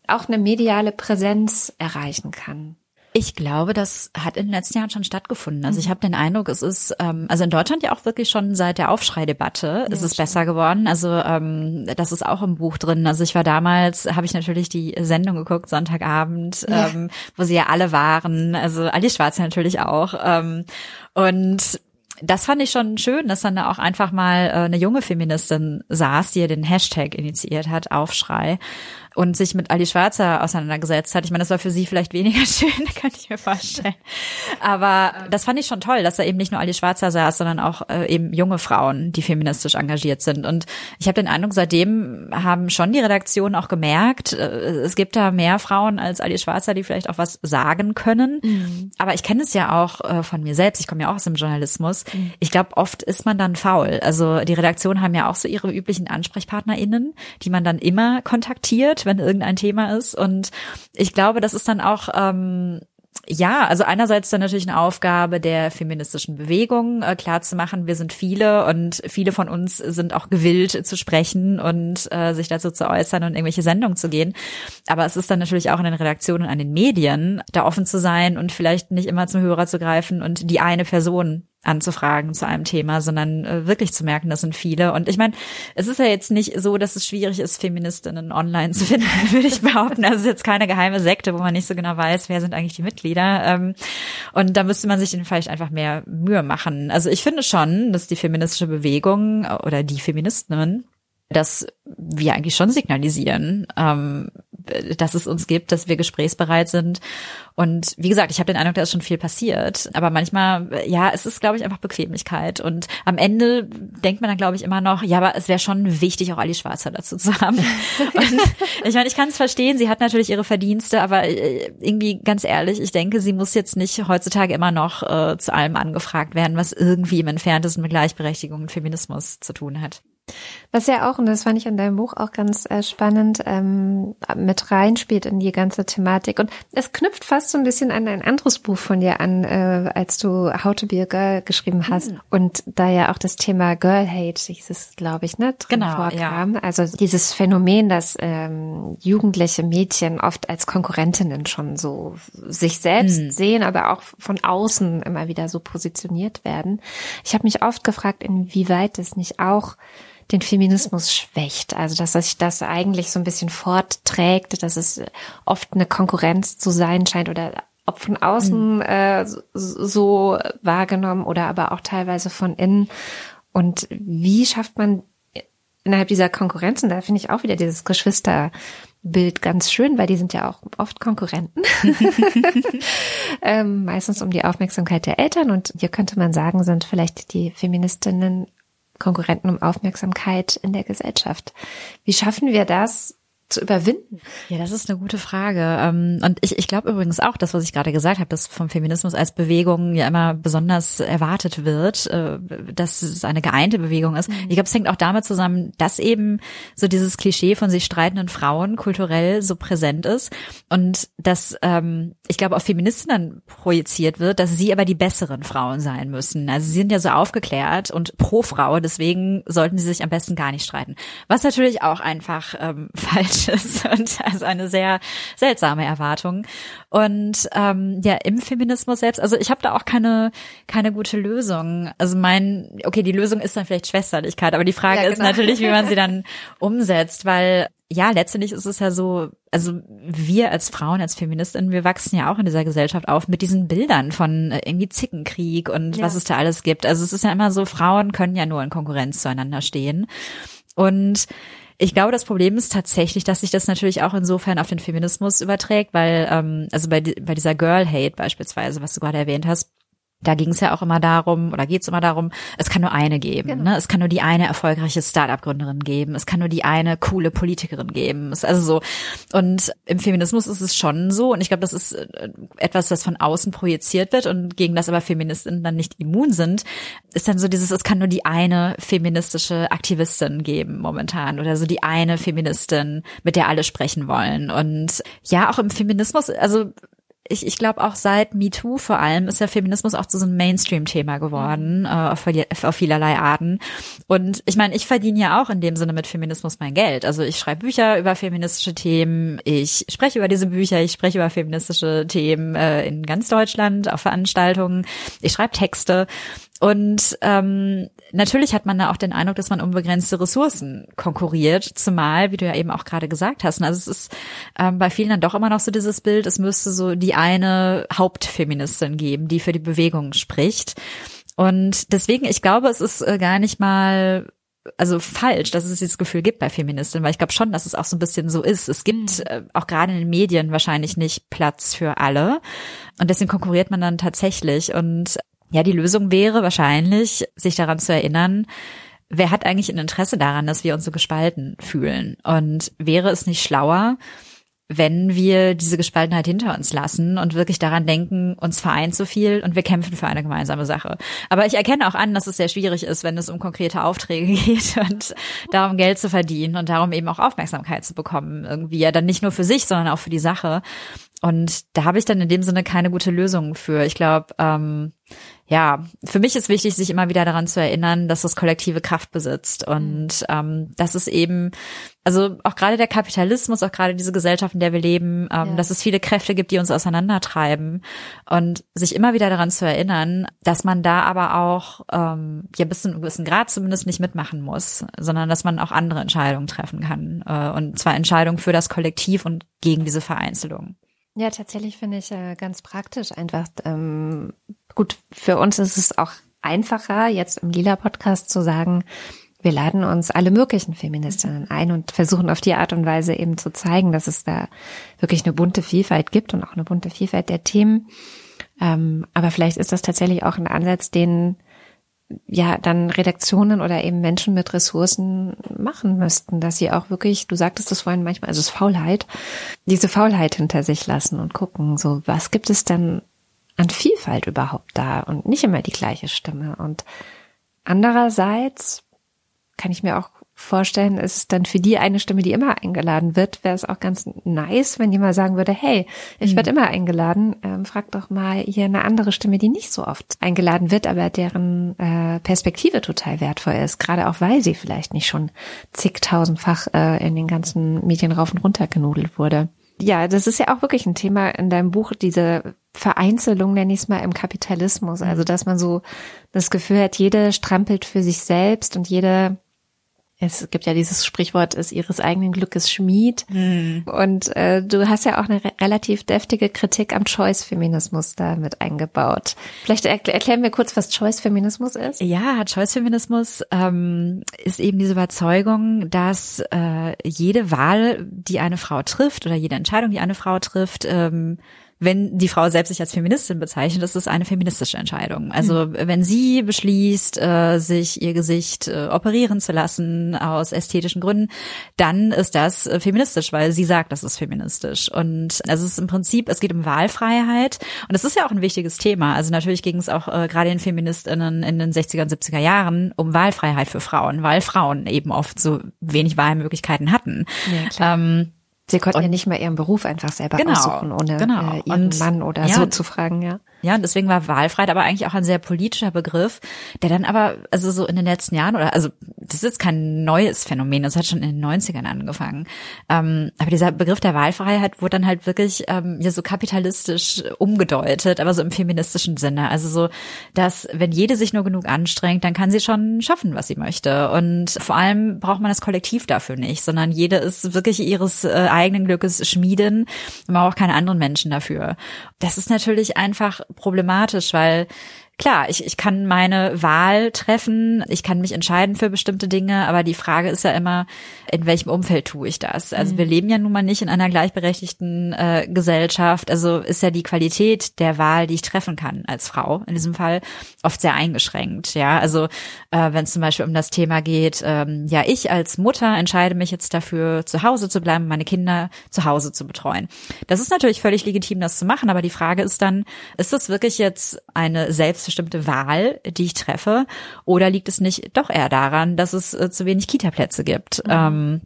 auch eine mediale Präsenz erreichen kann. Ich glaube, das hat in den letzten Jahren schon stattgefunden. Also ich mhm. habe den Eindruck, es ist, ähm, also in Deutschland ja auch wirklich schon seit der Aufschreidebatte ja, ist es besser geworden. Also ähm, das ist auch im Buch drin. Also ich war damals, habe ich natürlich die Sendung geguckt, Sonntagabend, ja. ähm, wo sie ja alle waren. Also Alice Schwarze natürlich auch. Ähm, und das fand ich schon schön, dass dann da auch einfach mal äh, eine junge Feministin saß, die ja den Hashtag initiiert hat, Aufschrei und sich mit Ali Schwarzer auseinandergesetzt hat. Ich meine, das war für sie vielleicht weniger schön, kann ich mir vorstellen. Aber das fand ich schon toll, dass da eben nicht nur Ali Schwarzer saß, sondern auch äh, eben junge Frauen, die feministisch engagiert sind. Und ich habe den Eindruck, seitdem haben schon die Redaktionen auch gemerkt, äh, es gibt da mehr Frauen als Ali Schwarzer, die vielleicht auch was sagen können. Mhm. Aber ich kenne es ja auch äh, von mir selbst. Ich komme ja auch aus dem Journalismus. Mhm. Ich glaube, oft ist man dann faul. Also die Redaktionen haben ja auch so ihre üblichen AnsprechpartnerInnen, die man dann immer kontaktiert wenn irgendein Thema ist. Und ich glaube, das ist dann auch ähm, ja, also einerseits dann natürlich eine Aufgabe der feministischen Bewegung, äh, klar zu machen, wir sind viele und viele von uns sind auch gewillt zu sprechen und äh, sich dazu zu äußern und irgendwelche Sendungen zu gehen. Aber es ist dann natürlich auch in den Redaktionen, an den Medien, da offen zu sein und vielleicht nicht immer zum Hörer zu greifen und die eine Person anzufragen zu einem Thema, sondern äh, wirklich zu merken, das sind viele. Und ich meine, es ist ja jetzt nicht so, dass es schwierig ist, Feministinnen online zu finden, würde ich behaupten. Also es ist jetzt keine geheime Sekte, wo man nicht so genau weiß, wer sind eigentlich die Mitglieder. Ähm, und da müsste man sich vielleicht einfach mehr Mühe machen. Also ich finde schon, dass die feministische Bewegung oder die Feministinnen dass wir eigentlich schon signalisieren, ähm, dass es uns gibt, dass wir gesprächsbereit sind. Und wie gesagt, ich habe den Eindruck, da ist schon viel passiert. Aber manchmal, ja, es ist, glaube ich, einfach Bequemlichkeit. Und am Ende denkt man dann, glaube ich, immer noch, ja, aber es wäre schon wichtig, auch Ali Schwarzer dazu zu haben. Und ich meine, ich kann es verstehen, sie hat natürlich ihre Verdienste, aber äh, irgendwie ganz ehrlich, ich denke, sie muss jetzt nicht heutzutage immer noch äh, zu allem angefragt werden, was irgendwie im entferntesten mit Gleichberechtigung und Feminismus zu tun hat. Was ja auch, und das fand ich in deinem Buch auch ganz äh, spannend, ähm, mit reinspielt in die ganze Thematik. Und es knüpft fast so ein bisschen an ein anderes Buch von dir an, äh, als du How to be a Girl geschrieben hast. Mhm. Und da ja auch das Thema Girl Hate, hieß es, glaube ich, ne, drin genau, vorkam. Ja. Also dieses Phänomen, dass ähm, jugendliche Mädchen oft als Konkurrentinnen schon so sich selbst mhm. sehen, aber auch von außen immer wieder so positioniert werden. Ich habe mich oft gefragt, inwieweit es nicht auch den Feminismus schwächt. Also dass sich das eigentlich so ein bisschen fortträgt, dass es oft eine Konkurrenz zu sein scheint oder ob von außen mhm. äh, so wahrgenommen oder aber auch teilweise von innen. Und wie schafft man innerhalb dieser Konkurrenzen, da finde ich auch wieder dieses Geschwisterbild ganz schön, weil die sind ja auch oft Konkurrenten. ähm, meistens um die Aufmerksamkeit der Eltern. Und hier könnte man sagen, sind vielleicht die Feministinnen Konkurrenten um Aufmerksamkeit in der Gesellschaft. Wie schaffen wir das, zu überwinden? Ja, das ist eine gute Frage. Ähm, und ich, ich glaube übrigens auch, das, was ich gerade gesagt habe, dass vom Feminismus als Bewegung ja immer besonders erwartet wird, äh, dass es eine geeinte Bewegung ist. Mhm. Ich glaube, es hängt auch damit zusammen, dass eben so dieses Klischee von sich streitenden Frauen kulturell so präsent ist und dass ähm, ich glaube auf Feministinnen projiziert wird, dass sie aber die besseren Frauen sein müssen. Also sie sind ja so aufgeklärt und pro Frau, deswegen sollten sie sich am besten gar nicht streiten. Was natürlich auch einfach ähm, falsch ist und also eine sehr seltsame Erwartung. Und ähm, ja, im Feminismus selbst, also ich habe da auch keine keine gute Lösung. Also mein, okay, die Lösung ist dann vielleicht Schwesterlichkeit, aber die Frage ja, genau. ist natürlich, wie man sie dann umsetzt, weil ja, letztendlich ist es ja so, also wir als Frauen, als Feministinnen, wir wachsen ja auch in dieser Gesellschaft auf mit diesen Bildern von äh, irgendwie Zickenkrieg und ja. was es da alles gibt. Also es ist ja immer so, Frauen können ja nur in Konkurrenz zueinander stehen. Und ich glaube, das Problem ist tatsächlich, dass sich das natürlich auch insofern auf den Feminismus überträgt, weil, ähm, also bei, bei dieser Girl Hate beispielsweise, was du gerade erwähnt hast, da ging es ja auch immer darum, oder geht es immer darum, es kann nur eine geben. Genau. Ne? Es kann nur die eine erfolgreiche Start-up-Gründerin geben. Es kann nur die eine coole Politikerin geben. Es, also so. Und im Feminismus ist es schon so. Und ich glaube, das ist äh, etwas, das von außen projiziert wird und gegen das aber Feministinnen dann nicht immun sind, ist dann so dieses, es kann nur die eine feministische Aktivistin geben momentan oder so die eine Feministin, mit der alle sprechen wollen. Und ja, auch im Feminismus, also ich, ich glaube auch seit MeToo vor allem ist ja Feminismus auch zu so einem Mainstream-Thema geworden, mhm. äh, auf, auf vielerlei Arten. Und ich meine, ich verdiene ja auch in dem Sinne mit Feminismus mein Geld. Also ich schreibe Bücher über feministische Themen, ich spreche über diese Bücher, ich spreche über feministische Themen äh, in ganz Deutschland auf Veranstaltungen, ich schreibe Texte. Und ähm, natürlich hat man da auch den Eindruck, dass man um begrenzte Ressourcen konkurriert, zumal, wie du ja eben auch gerade gesagt hast, also es ist ähm, bei vielen dann doch immer noch so dieses Bild, es müsste so die eine Hauptfeministin geben, die für die Bewegung spricht. Und deswegen, ich glaube, es ist äh, gar nicht mal also falsch, dass es dieses Gefühl gibt bei Feministinnen, weil ich glaube schon, dass es auch so ein bisschen so ist. Es gibt mhm. äh, auch gerade in den Medien wahrscheinlich nicht Platz für alle. Und deswegen konkurriert man dann tatsächlich. Und ja, die Lösung wäre wahrscheinlich, sich daran zu erinnern, wer hat eigentlich ein Interesse daran, dass wir uns so gespalten fühlen? Und wäre es nicht schlauer, wenn wir diese Gespaltenheit hinter uns lassen und wirklich daran denken, uns vereint so viel und wir kämpfen für eine gemeinsame Sache. Aber ich erkenne auch an, dass es sehr schwierig ist, wenn es um konkrete Aufträge geht und darum Geld zu verdienen und darum eben auch Aufmerksamkeit zu bekommen. Irgendwie ja dann nicht nur für sich, sondern auch für die Sache. Und da habe ich dann in dem Sinne keine gute Lösung für. Ich glaube, ähm, ja, für mich ist wichtig, sich immer wieder daran zu erinnern, dass das kollektive Kraft besitzt und ähm, dass es eben, also auch gerade der Kapitalismus, auch gerade diese Gesellschaft, in der wir leben, ähm, ja. dass es viele Kräfte gibt, die uns auseinandertreiben und sich immer wieder daran zu erinnern, dass man da aber auch ähm, ja bis zu einem gewissen Grad zumindest nicht mitmachen muss, sondern dass man auch andere Entscheidungen treffen kann äh, und zwar Entscheidungen für das Kollektiv und gegen diese Vereinzelung. Ja, tatsächlich finde ich äh, ganz praktisch einfach. Ähm, gut, für uns ist es auch einfacher, jetzt im Lila-Podcast zu sagen, wir laden uns alle möglichen Feministinnen ein und versuchen auf die Art und Weise eben zu zeigen, dass es da wirklich eine bunte Vielfalt gibt und auch eine bunte Vielfalt der Themen. Ähm, aber vielleicht ist das tatsächlich auch ein Ansatz, den ja dann Redaktionen oder eben Menschen mit Ressourcen machen müssten, dass sie auch wirklich, du sagtest es vorhin manchmal, also es ist Faulheit, diese Faulheit hinter sich lassen und gucken, so was gibt es denn an Vielfalt überhaupt da und nicht immer die gleiche Stimme und andererseits kann ich mir auch vorstellen, ist es dann für die eine Stimme, die immer eingeladen wird, wäre es auch ganz nice, wenn mal sagen würde, hey, ich mhm. werde immer eingeladen, ähm, frag doch mal hier eine andere Stimme, die nicht so oft eingeladen wird, aber deren äh, Perspektive total wertvoll ist, gerade auch weil sie vielleicht nicht schon zigtausendfach äh, in den ganzen Medien rauf und runter genudelt wurde. Ja, das ist ja auch wirklich ein Thema in deinem Buch, diese Vereinzelung, nenne ich es mal, im Kapitalismus. Also, mhm. dass man so das Gefühl hat, jede strampelt für sich selbst und jede es gibt ja dieses Sprichwort, ist ihres eigenen Glückes Schmied. Mhm. Und äh, du hast ja auch eine re relativ deftige Kritik am Choice-Feminismus da mit eingebaut. Vielleicht erkl erklären wir kurz, was Choice-Feminismus ist. Ja, Choice-Feminismus ähm, ist eben diese Überzeugung, dass äh, jede Wahl, die eine Frau trifft oder jede Entscheidung, die eine Frau trifft, ähm, wenn die Frau selbst sich als Feministin bezeichnet, ist es eine feministische Entscheidung. Also mhm. wenn sie beschließt, äh, sich ihr Gesicht äh, operieren zu lassen aus ästhetischen Gründen, dann ist das äh, feministisch, weil sie sagt, das ist feministisch. Und es ist im Prinzip, es geht um Wahlfreiheit und es ist ja auch ein wichtiges Thema. Also natürlich ging es auch äh, gerade den Feministinnen in den 60er und 70er Jahren um Wahlfreiheit für Frauen, weil Frauen eben oft so wenig Wahlmöglichkeiten hatten. Ja, ähm, Sie konnten und, ja nicht mal ihren Beruf einfach selber genau, aussuchen, ohne genau. äh, ihren und, Mann oder ja, so zu fragen, ja. Ja, und deswegen war Wahlfreiheit aber eigentlich auch ein sehr politischer Begriff, der dann aber, also so in den letzten Jahren, oder also das ist kein neues Phänomen, das hat schon in den 90ern angefangen. Ähm, aber dieser Begriff der Wahlfreiheit wurde dann halt wirklich ähm, ja so kapitalistisch umgedeutet, aber so im feministischen Sinne. Also so, dass wenn jede sich nur genug anstrengt, dann kann sie schon schaffen, was sie möchte. Und vor allem braucht man das Kollektiv dafür nicht, sondern jede ist wirklich ihres äh, eigenen Glückes Schmieden man braucht keine anderen Menschen dafür. Das ist natürlich einfach problematisch, weil klar, ich, ich kann meine Wahl treffen, ich kann mich entscheiden für bestimmte Dinge, aber die Frage ist ja immer, in welchem Umfeld tue ich das? Also mhm. wir leben ja nun mal nicht in einer gleichberechtigten äh, Gesellschaft, also ist ja die Qualität der Wahl, die ich treffen kann als Frau, in diesem Fall oft sehr eingeschränkt. Ja, also äh, wenn es zum Beispiel um das Thema geht, ähm, ja, ich als Mutter entscheide mich jetzt dafür, zu Hause zu bleiben, meine Kinder zu Hause zu betreuen. Das ist natürlich völlig legitim, das zu machen, aber die Frage ist dann, ist das wirklich jetzt eine selbst selbstbestimmte Wahl, die ich treffe? Oder liegt es nicht doch eher daran, dass es äh, zu wenig Kita-Plätze gibt? Mhm. Ähm,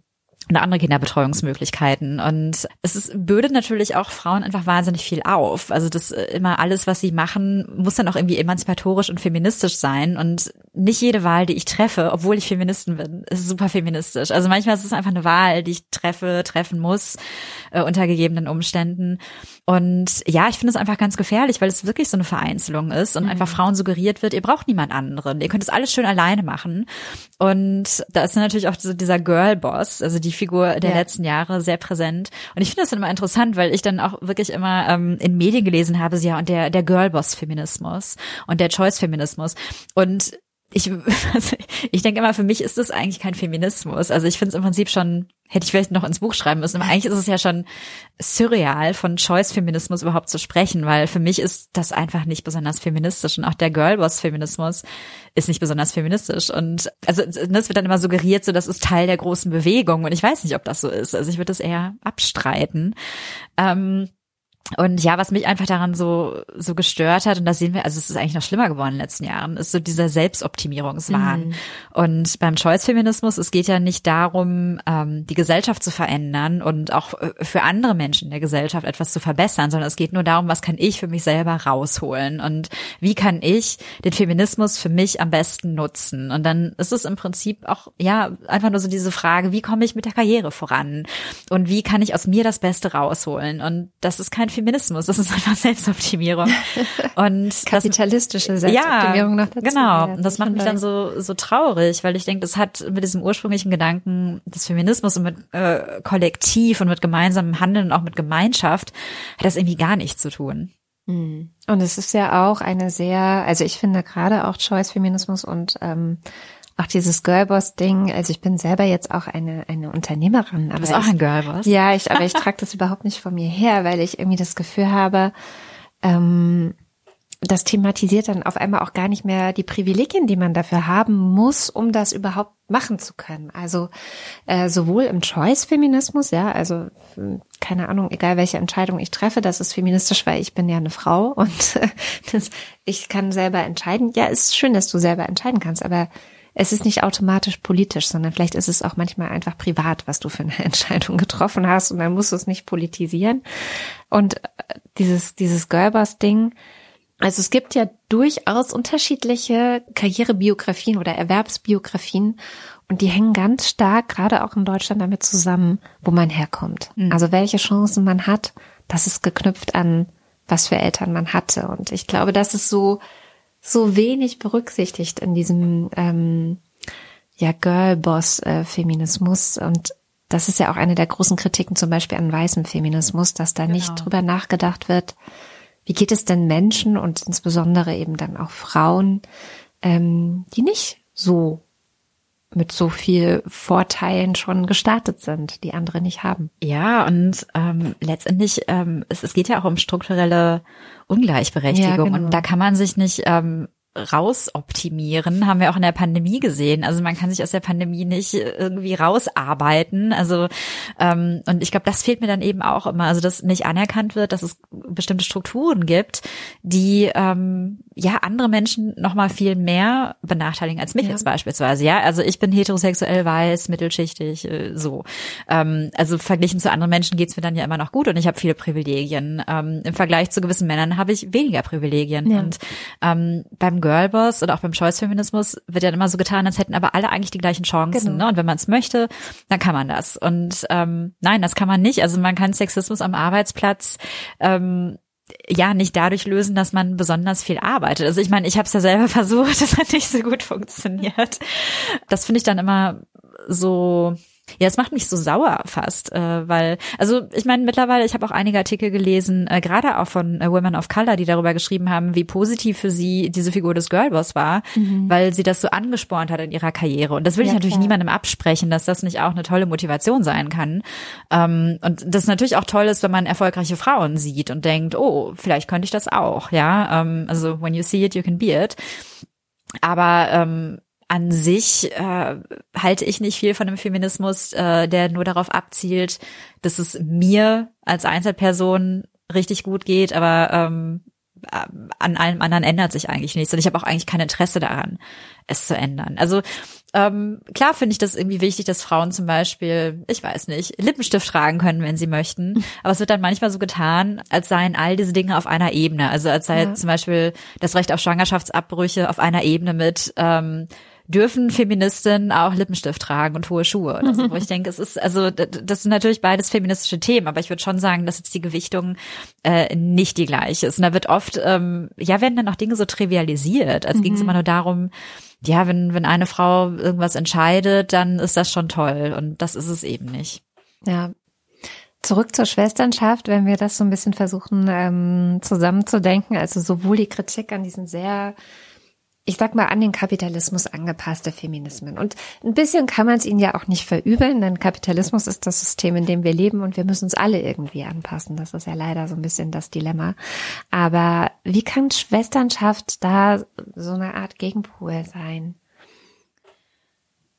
und andere Kinderbetreuungsmöglichkeiten. Und es ist, bürdet natürlich auch Frauen einfach wahnsinnig viel auf. Also das äh, immer alles, was sie machen, muss dann auch irgendwie emanzipatorisch und feministisch sein. Und nicht jede Wahl, die ich treffe, obwohl ich Feministin bin, ist super feministisch. Also manchmal ist es einfach eine Wahl, die ich treffe, treffen muss, äh, unter gegebenen Umständen. Und ja, ich finde es einfach ganz gefährlich, weil es wirklich so eine Vereinzelung ist und mhm. einfach Frauen suggeriert wird, ihr braucht niemand anderen. Ihr könnt es alles schön alleine machen. Und da ist natürlich auch so dieser Girl-Boss, also die Figur der ja. letzten Jahre sehr präsent. Und ich finde das dann immer interessant, weil ich dann auch wirklich immer ähm, in Medien gelesen habe, ja, und der, der Girlboss-Feminismus und der Choice-Feminismus. Und ich, also ich denke immer, für mich ist das eigentlich kein Feminismus. Also ich finde es im Prinzip schon, hätte ich vielleicht noch ins Buch schreiben müssen, aber eigentlich ist es ja schon surreal, von Choice-Feminismus überhaupt zu sprechen, weil für mich ist das einfach nicht besonders feministisch und auch der Girlboss-Feminismus ist nicht besonders feministisch und also das wird dann immer suggeriert, so das ist Teil der großen Bewegung und ich weiß nicht, ob das so ist. Also ich würde das eher abstreiten. Ähm, und ja, was mich einfach daran so, so gestört hat, und das sehen wir, also es ist eigentlich noch schlimmer geworden in den letzten Jahren, ist so dieser Selbstoptimierungswahn. Mhm. Und beim Choice-Feminismus, es geht ja nicht darum, ähm, die Gesellschaft zu verändern und auch äh, für andere Menschen in der Gesellschaft etwas zu verbessern, sondern es geht nur darum, was kann ich für mich selber rausholen und wie kann ich den Feminismus für mich am besten nutzen. Und dann ist es im Prinzip auch, ja, einfach nur so diese Frage, wie komme ich mit der Karriere voran? Und wie kann ich aus mir das Beste rausholen? Und das ist kein Feminismus, das ist einfach Selbstoptimierung. Und kapitalistische Selbstoptimierung ja, noch dazu. Genau, und das macht mich dann so so traurig, weil ich denke, das hat mit diesem ursprünglichen Gedanken des Feminismus und mit äh, Kollektiv und mit gemeinsamem Handeln und auch mit Gemeinschaft hat das irgendwie gar nichts zu tun. Mhm. Und es ist ja auch eine sehr, also ich finde gerade auch Choice-Feminismus und ähm, auch dieses Girlboss-Ding, also ich bin selber jetzt auch eine, eine Unternehmerin. Aber du bist auch ein Girlboss. Ja, ich, aber ich trage das überhaupt nicht von mir her, weil ich irgendwie das Gefühl habe, ähm, das thematisiert dann auf einmal auch gar nicht mehr die Privilegien, die man dafür haben muss, um das überhaupt machen zu können. Also äh, sowohl im Choice-Feminismus, ja, also keine Ahnung, egal welche Entscheidung ich treffe, das ist feministisch, weil ich bin ja eine Frau und äh, das, ich kann selber entscheiden. Ja, ist schön, dass du selber entscheiden kannst, aber es ist nicht automatisch politisch, sondern vielleicht ist es auch manchmal einfach privat, was du für eine Entscheidung getroffen hast und dann musst du es nicht politisieren. Und äh, dieses, dieses Gerbers-Ding, also es gibt ja durchaus unterschiedliche Karrierebiografien oder Erwerbsbiografien und die hängen ganz stark, gerade auch in Deutschland, damit zusammen, wo man herkommt. Mhm. Also welche Chancen man hat, das ist geknüpft an, was für Eltern man hatte. Und ich glaube, das ist so so wenig berücksichtigt in diesem ähm, ja Girlboss-Feminismus. Und das ist ja auch eine der großen Kritiken zum Beispiel an weißem Feminismus, dass da genau. nicht drüber nachgedacht wird, wie geht es denn Menschen und insbesondere eben dann auch Frauen, ähm, die nicht so mit so viel Vorteilen schon gestartet sind, die andere nicht haben. Ja, und ähm, letztendlich, ähm, es, es geht ja auch um strukturelle Ungleichberechtigung. Ja, genau. Und da kann man sich nicht ähm, rausoptimieren, haben wir auch in der Pandemie gesehen. Also man kann sich aus der Pandemie nicht irgendwie rausarbeiten. Also ähm, und ich glaube, das fehlt mir dann eben auch immer. Also dass nicht anerkannt wird, dass es bestimmte Strukturen gibt, die ähm, ja andere Menschen noch mal viel mehr benachteiligen als mich ja. jetzt beispielsweise. Ja, also ich bin heterosexuell, weiß, mittelschichtig, äh, so. Ähm, also verglichen zu anderen Menschen geht's mir dann ja immer noch gut und ich habe viele Privilegien. Ähm, Im Vergleich zu gewissen Männern habe ich weniger Privilegien. Ja. Und ähm, beim Girlboss oder auch beim Choice-Feminismus wird ja immer so getan, als hätten aber alle eigentlich die gleichen Chancen. Genau. Ne? Und wenn man es möchte, dann kann man das. Und ähm, nein, das kann man nicht. Also man kann Sexismus am Arbeitsplatz ähm, ja nicht dadurch lösen, dass man besonders viel arbeitet. Also ich meine, ich habe es ja selber versucht, das hat nicht so gut funktioniert. Das finde ich dann immer so ja, es macht mich so sauer fast, äh, weil, also ich meine, mittlerweile, ich habe auch einige Artikel gelesen, äh, gerade auch von äh, Women of Color, die darüber geschrieben haben, wie positiv für sie diese Figur des Girlboss war, mhm. weil sie das so angespornt hat in ihrer Karriere. Und das will ja, ich natürlich klar. niemandem absprechen, dass das nicht auch eine tolle Motivation sein kann. Ähm, und das natürlich auch toll ist, wenn man erfolgreiche Frauen sieht und denkt, oh, vielleicht könnte ich das auch, ja. Ähm, also when you see it, you can be it. Aber ähm, an sich äh, halte ich nicht viel von einem Feminismus, äh, der nur darauf abzielt, dass es mir als Einzelperson richtig gut geht, aber ähm, äh, an allem anderen ändert sich eigentlich nichts. Und ich habe auch eigentlich kein Interesse daran, es zu ändern. Also ähm, klar finde ich das irgendwie wichtig, dass Frauen zum Beispiel, ich weiß nicht, Lippenstift tragen können, wenn sie möchten. Aber es wird dann manchmal so getan, als seien all diese Dinge auf einer Ebene. Also als sei ja. zum Beispiel das Recht auf Schwangerschaftsabbrüche auf einer Ebene mit ähm, dürfen Feministinnen auch Lippenstift tragen und hohe Schuhe oder so, wo ich denke, es ist, also das sind natürlich beides feministische Themen, aber ich würde schon sagen, dass jetzt die Gewichtung äh, nicht die gleiche ist. Und da wird oft, ähm, ja, werden dann auch Dinge so trivialisiert, als mhm. ging es immer nur darum, ja, wenn, wenn eine Frau irgendwas entscheidet, dann ist das schon toll. Und das ist es eben nicht. Ja. Zurück zur Schwesternschaft, wenn wir das so ein bisschen versuchen ähm, zusammenzudenken, also sowohl die Kritik an diesen sehr ich sag mal, an den Kapitalismus angepasste Feminismen. Und ein bisschen kann man es ihnen ja auch nicht verübeln, denn Kapitalismus ist das System, in dem wir leben und wir müssen uns alle irgendwie anpassen. Das ist ja leider so ein bisschen das Dilemma. Aber wie kann Schwesternschaft da so eine Art Gegenpol sein?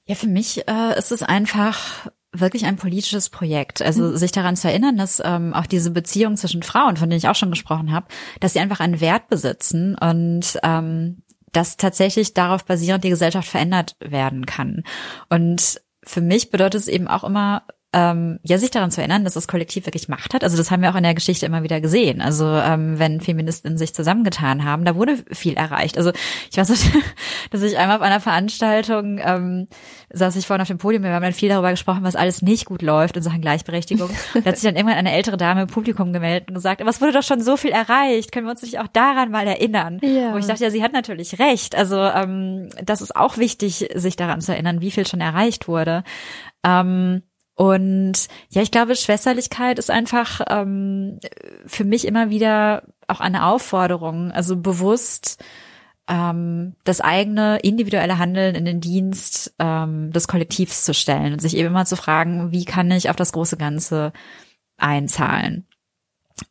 Ja, für mich äh, ist es einfach wirklich ein politisches Projekt. Also mhm. sich daran zu erinnern, dass ähm, auch diese Beziehung zwischen Frauen, von denen ich auch schon gesprochen habe, dass sie einfach einen Wert besitzen und ähm, dass tatsächlich darauf basierend die Gesellschaft verändert werden kann. Und für mich bedeutet es eben auch immer ähm, ja, sich daran zu erinnern, dass das Kollektiv wirklich Macht hat. Also das haben wir auch in der Geschichte immer wieder gesehen. Also ähm, wenn Feministinnen sich zusammengetan haben, da wurde viel erreicht. Also ich weiß, dass ich einmal auf einer Veranstaltung ähm, saß ich vorne auf dem Podium, wir haben dann viel darüber gesprochen, was alles nicht gut läuft in Sachen Gleichberechtigung. da hat sich dann irgendwann eine ältere Dame im Publikum gemeldet und gesagt, aber es wurde doch schon so viel erreicht, können wir uns nicht auch daran mal erinnern? Ja. Wo ich dachte, ja, sie hat natürlich recht. Also ähm, das ist auch wichtig, sich daran zu erinnern, wie viel schon erreicht wurde. Ähm, und ja, ich glaube, Schwesterlichkeit ist einfach ähm, für mich immer wieder auch eine Aufforderung, also bewusst ähm, das eigene individuelle Handeln in den Dienst ähm, des Kollektivs zu stellen und sich eben immer zu fragen, wie kann ich auf das große Ganze einzahlen.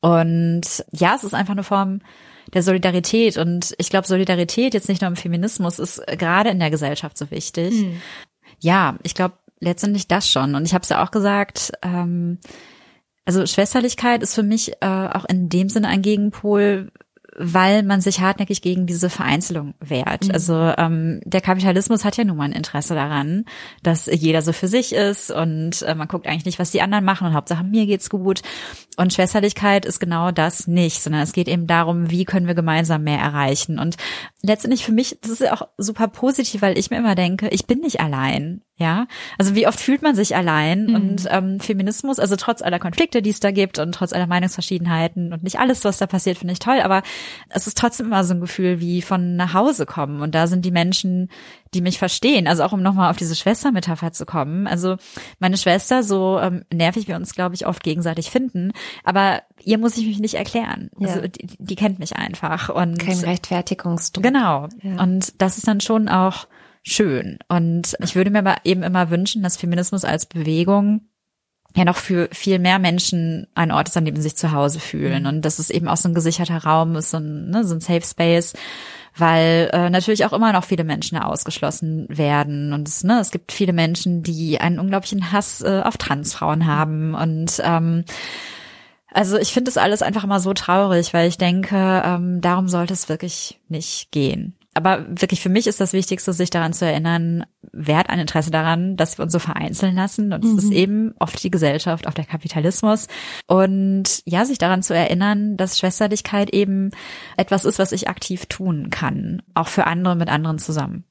Und ja, es ist einfach eine Form der Solidarität. Und ich glaube, Solidarität jetzt nicht nur im Feminismus ist gerade in der Gesellschaft so wichtig. Mhm. Ja, ich glaube, letztendlich das schon. Und ich habe es ja auch gesagt, ähm, also Schwesterlichkeit ist für mich äh, auch in dem Sinne ein Gegenpol, weil man sich hartnäckig gegen diese Vereinzelung wehrt. Mhm. Also ähm, der Kapitalismus hat ja nun mal ein Interesse daran, dass jeder so für sich ist und äh, man guckt eigentlich nicht, was die anderen machen und Hauptsache mir geht's gut. Und Schwesterlichkeit ist genau das nicht, sondern es geht eben darum, wie können wir gemeinsam mehr erreichen. Und letztendlich für mich, das ist ja auch super positiv, weil ich mir immer denke, ich bin nicht allein. Ja, also wie oft fühlt man sich allein mhm. und ähm, Feminismus, also trotz aller Konflikte, die es da gibt und trotz aller Meinungsverschiedenheiten und nicht alles, was da passiert, finde ich toll, aber es ist trotzdem immer so ein Gefühl wie von nach Hause kommen und da sind die Menschen, die mich verstehen. Also auch um nochmal auf diese Schwestermetapher zu kommen. Also meine Schwester, so ähm, nervig wir uns, glaube ich, oft gegenseitig finden, aber ihr muss ich mich nicht erklären. Ja. Also die, die kennt mich einfach und kein Rechtfertigungsdruck. Genau. Ja. Und das ist dann schon auch schön. Und ich würde mir aber eben immer wünschen, dass Feminismus als Bewegung ja noch für viel mehr Menschen ein Ort ist, an dem sie sich zu Hause fühlen. Mhm. Und dass es eben auch so ein gesicherter Raum ist, so ein, ne, so ein Safe Space, weil äh, natürlich auch immer noch viele Menschen ausgeschlossen werden. Und es, ne, es gibt viele Menschen, die einen unglaublichen Hass äh, auf Transfrauen haben. Und ähm, also ich finde es alles einfach immer so traurig, weil ich denke, ähm, darum sollte es wirklich nicht gehen aber wirklich für mich ist das Wichtigste, sich daran zu erinnern, wer hat ein Interesse daran, dass wir uns so vereinzeln lassen. Und es mhm. ist eben oft die Gesellschaft, oft der Kapitalismus. Und ja, sich daran zu erinnern, dass Schwesterlichkeit eben etwas ist, was ich aktiv tun kann. Auch für andere mit anderen zusammen.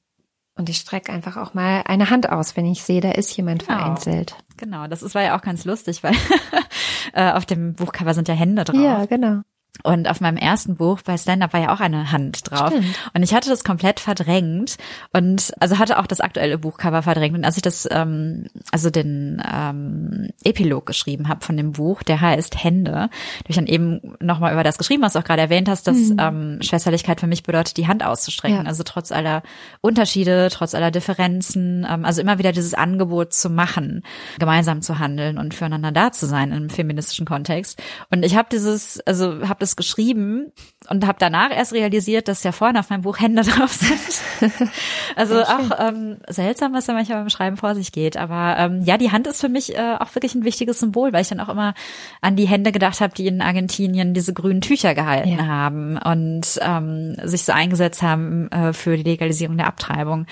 Und ich strecke einfach auch mal eine Hand aus, wenn ich sehe, da ist jemand genau. vereinzelt. Genau, das ist, war ja auch ganz lustig, weil äh, auf dem Buchcover sind ja Hände drauf. Ja, genau. Und auf meinem ersten Buch bei Stand-Up war ja auch eine Hand drauf. Stimmt. Und ich hatte das komplett verdrängt und also hatte auch das aktuelle Buchcover verdrängt. Und als ich das, ähm, also den ähm, Epilog geschrieben habe von dem Buch, der heißt Hände, habe ich dann eben nochmal über das geschrieben, was du auch gerade erwähnt hast, dass mhm. ähm, Schwesterlichkeit für mich bedeutet, die Hand auszustrecken. Ja. Also trotz aller Unterschiede, trotz aller Differenzen, ähm, also immer wieder dieses Angebot zu machen, gemeinsam zu handeln und füreinander da zu sein im feministischen Kontext. Und ich habe dieses, also habe das geschrieben und habe danach erst realisiert, dass ja vorne auf meinem Buch Hände drauf sind. also auch ähm, seltsam, was da manchmal beim Schreiben vor sich geht. Aber ähm, ja, die Hand ist für mich äh, auch wirklich ein wichtiges Symbol, weil ich dann auch immer an die Hände gedacht habe, die in Argentinien diese grünen Tücher gehalten ja. haben und ähm, sich so eingesetzt haben äh, für die Legalisierung der Abtreibung.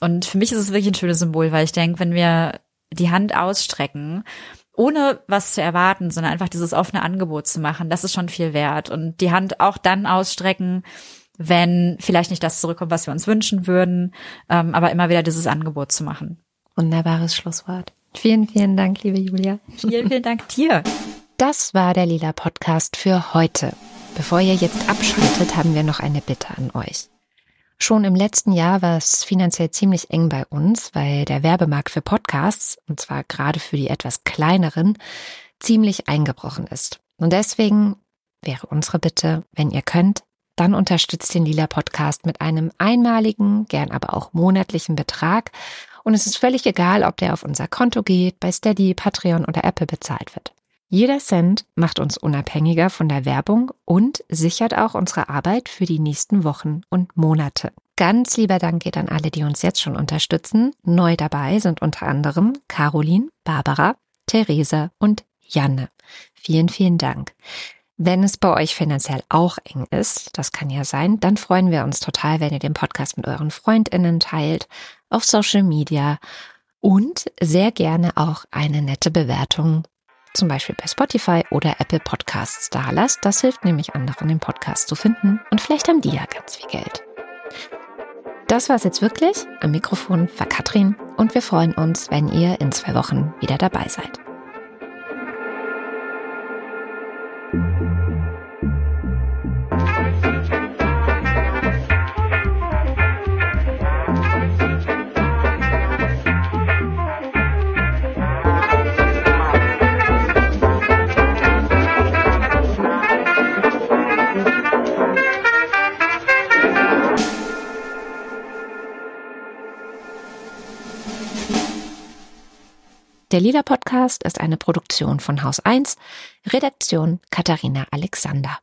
Und für mich ist es wirklich ein schönes Symbol, weil ich denke, wenn wir die Hand ausstrecken, ohne was zu erwarten, sondern einfach dieses offene Angebot zu machen, das ist schon viel wert. Und die Hand auch dann ausstrecken, wenn vielleicht nicht das zurückkommt, was wir uns wünschen würden, ähm, aber immer wieder dieses Angebot zu machen. Wunderbares Schlusswort. Vielen, vielen Dank, liebe Julia. Vielen, vielen Dank dir. Das war der Lila Podcast für heute. Bevor ihr jetzt abschaltet, haben wir noch eine Bitte an euch. Schon im letzten Jahr war es finanziell ziemlich eng bei uns, weil der Werbemarkt für Podcasts, und zwar gerade für die etwas kleineren, ziemlich eingebrochen ist. Und deswegen wäre unsere Bitte, wenn ihr könnt, dann unterstützt den Lila Podcast mit einem einmaligen, gern aber auch monatlichen Betrag. Und es ist völlig egal, ob der auf unser Konto geht, bei Steady, Patreon oder Apple bezahlt wird. Jeder Cent macht uns unabhängiger von der Werbung und sichert auch unsere Arbeit für die nächsten Wochen und Monate. ganz lieber Dank geht an alle, die uns jetzt schon unterstützen. Neu dabei sind unter anderem Caroline, Barbara, Therese und Janne. Vielen, vielen Dank. Wenn es bei euch finanziell auch eng ist, das kann ja sein, dann freuen wir uns total, wenn ihr den Podcast mit euren Freundinnen teilt, auf Social Media und sehr gerne auch eine nette Bewertung, zum Beispiel bei Spotify oder Apple Podcasts da lasst. Das hilft nämlich anderen, den Podcast zu finden und vielleicht haben die ja ganz viel Geld. Das war's jetzt wirklich. Am Mikrofon war Katrin und wir freuen uns, wenn ihr in zwei Wochen wieder dabei seid. Der Lila Podcast ist eine Produktion von Haus 1, Redaktion Katharina Alexander.